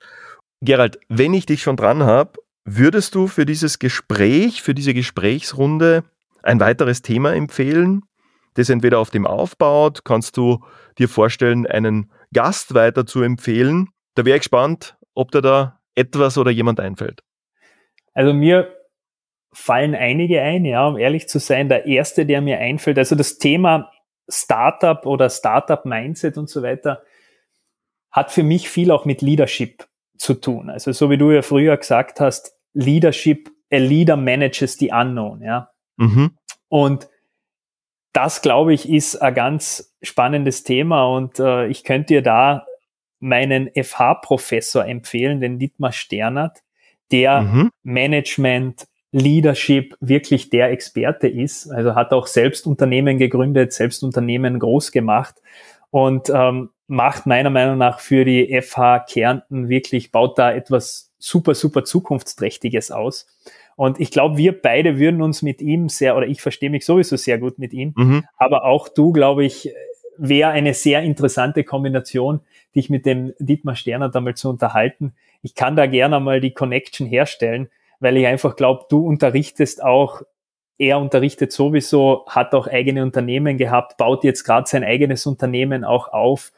Gerald, wenn ich dich schon dran habe, würdest du für dieses Gespräch, für diese Gesprächsrunde ein weiteres Thema empfehlen, das entweder auf dem aufbaut, kannst du dir vorstellen, einen Gast weiter zu empfehlen? Da wäre ich gespannt, ob dir da etwas oder jemand einfällt. Also mir fallen einige ein, ja, um ehrlich zu sein. Der erste, der mir einfällt, also das Thema Startup oder Startup Mindset und so weiter, hat für mich viel auch mit Leadership zu tun. Also so wie du ja früher gesagt hast, Leadership, a leader manages the unknown, ja. Mhm. Und das, glaube ich, ist ein ganz spannendes Thema und äh, ich könnte dir da meinen FH-Professor empfehlen, den Dietmar Sternert, der mhm. Management, Leadership wirklich der Experte ist. Also hat auch selbst Unternehmen gegründet, selbst Unternehmen groß gemacht und ähm, macht meiner Meinung nach für die FH Kärnten wirklich, baut da etwas super, super zukunftsträchtiges aus. Und ich glaube, wir beide würden uns mit ihm sehr, oder ich verstehe mich sowieso sehr gut mit ihm, mhm. aber auch du, glaube ich, wäre eine sehr interessante Kombination, dich mit dem Dietmar Sterner da mal zu unterhalten. Ich kann da gerne mal die Connection herstellen, weil ich einfach glaube, du unterrichtest auch er unterrichtet sowieso, hat auch eigene Unternehmen gehabt, baut jetzt gerade sein eigenes Unternehmen auch auf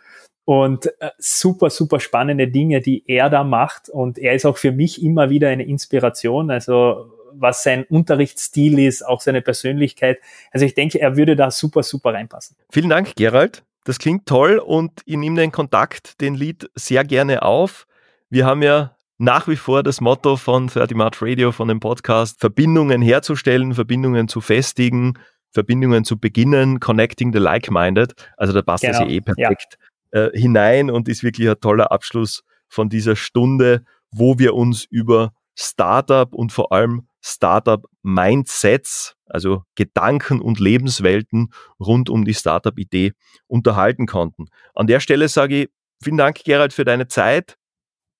und äh, super, super spannende Dinge, die er da macht und er ist auch für mich immer wieder eine Inspiration. Also was sein Unterrichtsstil ist, auch seine Persönlichkeit. Also ich denke, er würde da super, super reinpassen. Vielen Dank, Gerald. Das klingt toll und ich nehme den Kontakt, den Lied sehr gerne auf. Wir haben ja nach wie vor das Motto von 30 March Radio, von dem Podcast, Verbindungen herzustellen, Verbindungen zu festigen, Verbindungen zu beginnen, connecting the like-minded. Also da passt genau. das ja eh perfekt ja. Äh, hinein und ist wirklich ein toller Abschluss von dieser Stunde, wo wir uns über Startup und vor allem Startup-Mindsets, also Gedanken und Lebenswelten rund um die Startup-Idee unterhalten konnten. An der Stelle sage ich vielen Dank, Gerald, für deine Zeit.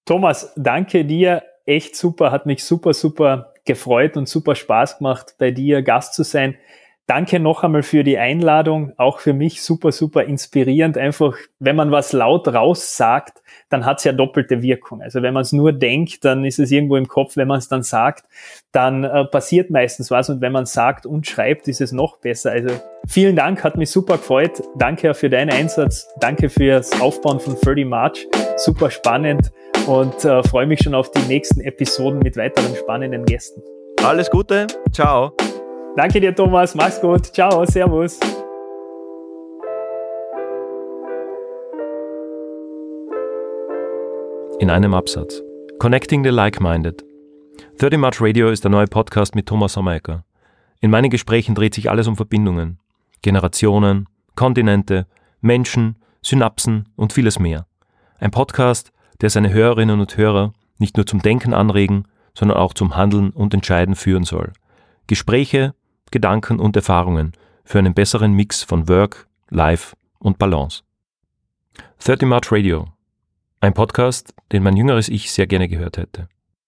Thomas, danke dir. Echt super, hat mich super, super gefreut und super Spaß gemacht, bei dir Gast zu sein. Danke noch einmal für die Einladung. Auch für mich super, super inspirierend. Einfach, wenn man was laut raus sagt, dann hat es ja doppelte Wirkung. Also wenn man es nur denkt, dann ist es irgendwo im Kopf. Wenn man es dann sagt, dann äh, passiert meistens was. Und wenn man sagt und schreibt, ist es noch besser. Also vielen Dank, hat mich super gefreut. Danke für deinen Einsatz. Danke fürs Aufbauen von 30 March. Super spannend und äh, freue mich schon auf die nächsten Episoden mit weiteren spannenden Gästen. Alles Gute. Ciao. Danke dir, Thomas. Mach's gut. Ciao. Servus. In einem Absatz. Connecting the Like-Minded. 30 March Radio ist der neue Podcast mit Thomas Sommerecker. In meinen Gesprächen dreht sich alles um Verbindungen. Generationen, Kontinente, Menschen, Synapsen und vieles mehr. Ein Podcast, der seine Hörerinnen und Hörer nicht nur zum Denken anregen, sondern auch zum Handeln und Entscheiden führen soll. Gespräche, Gedanken und Erfahrungen für einen besseren Mix von Work, Life und Balance. 30 March Radio. Ein Podcast, den mein jüngeres Ich sehr gerne gehört hätte.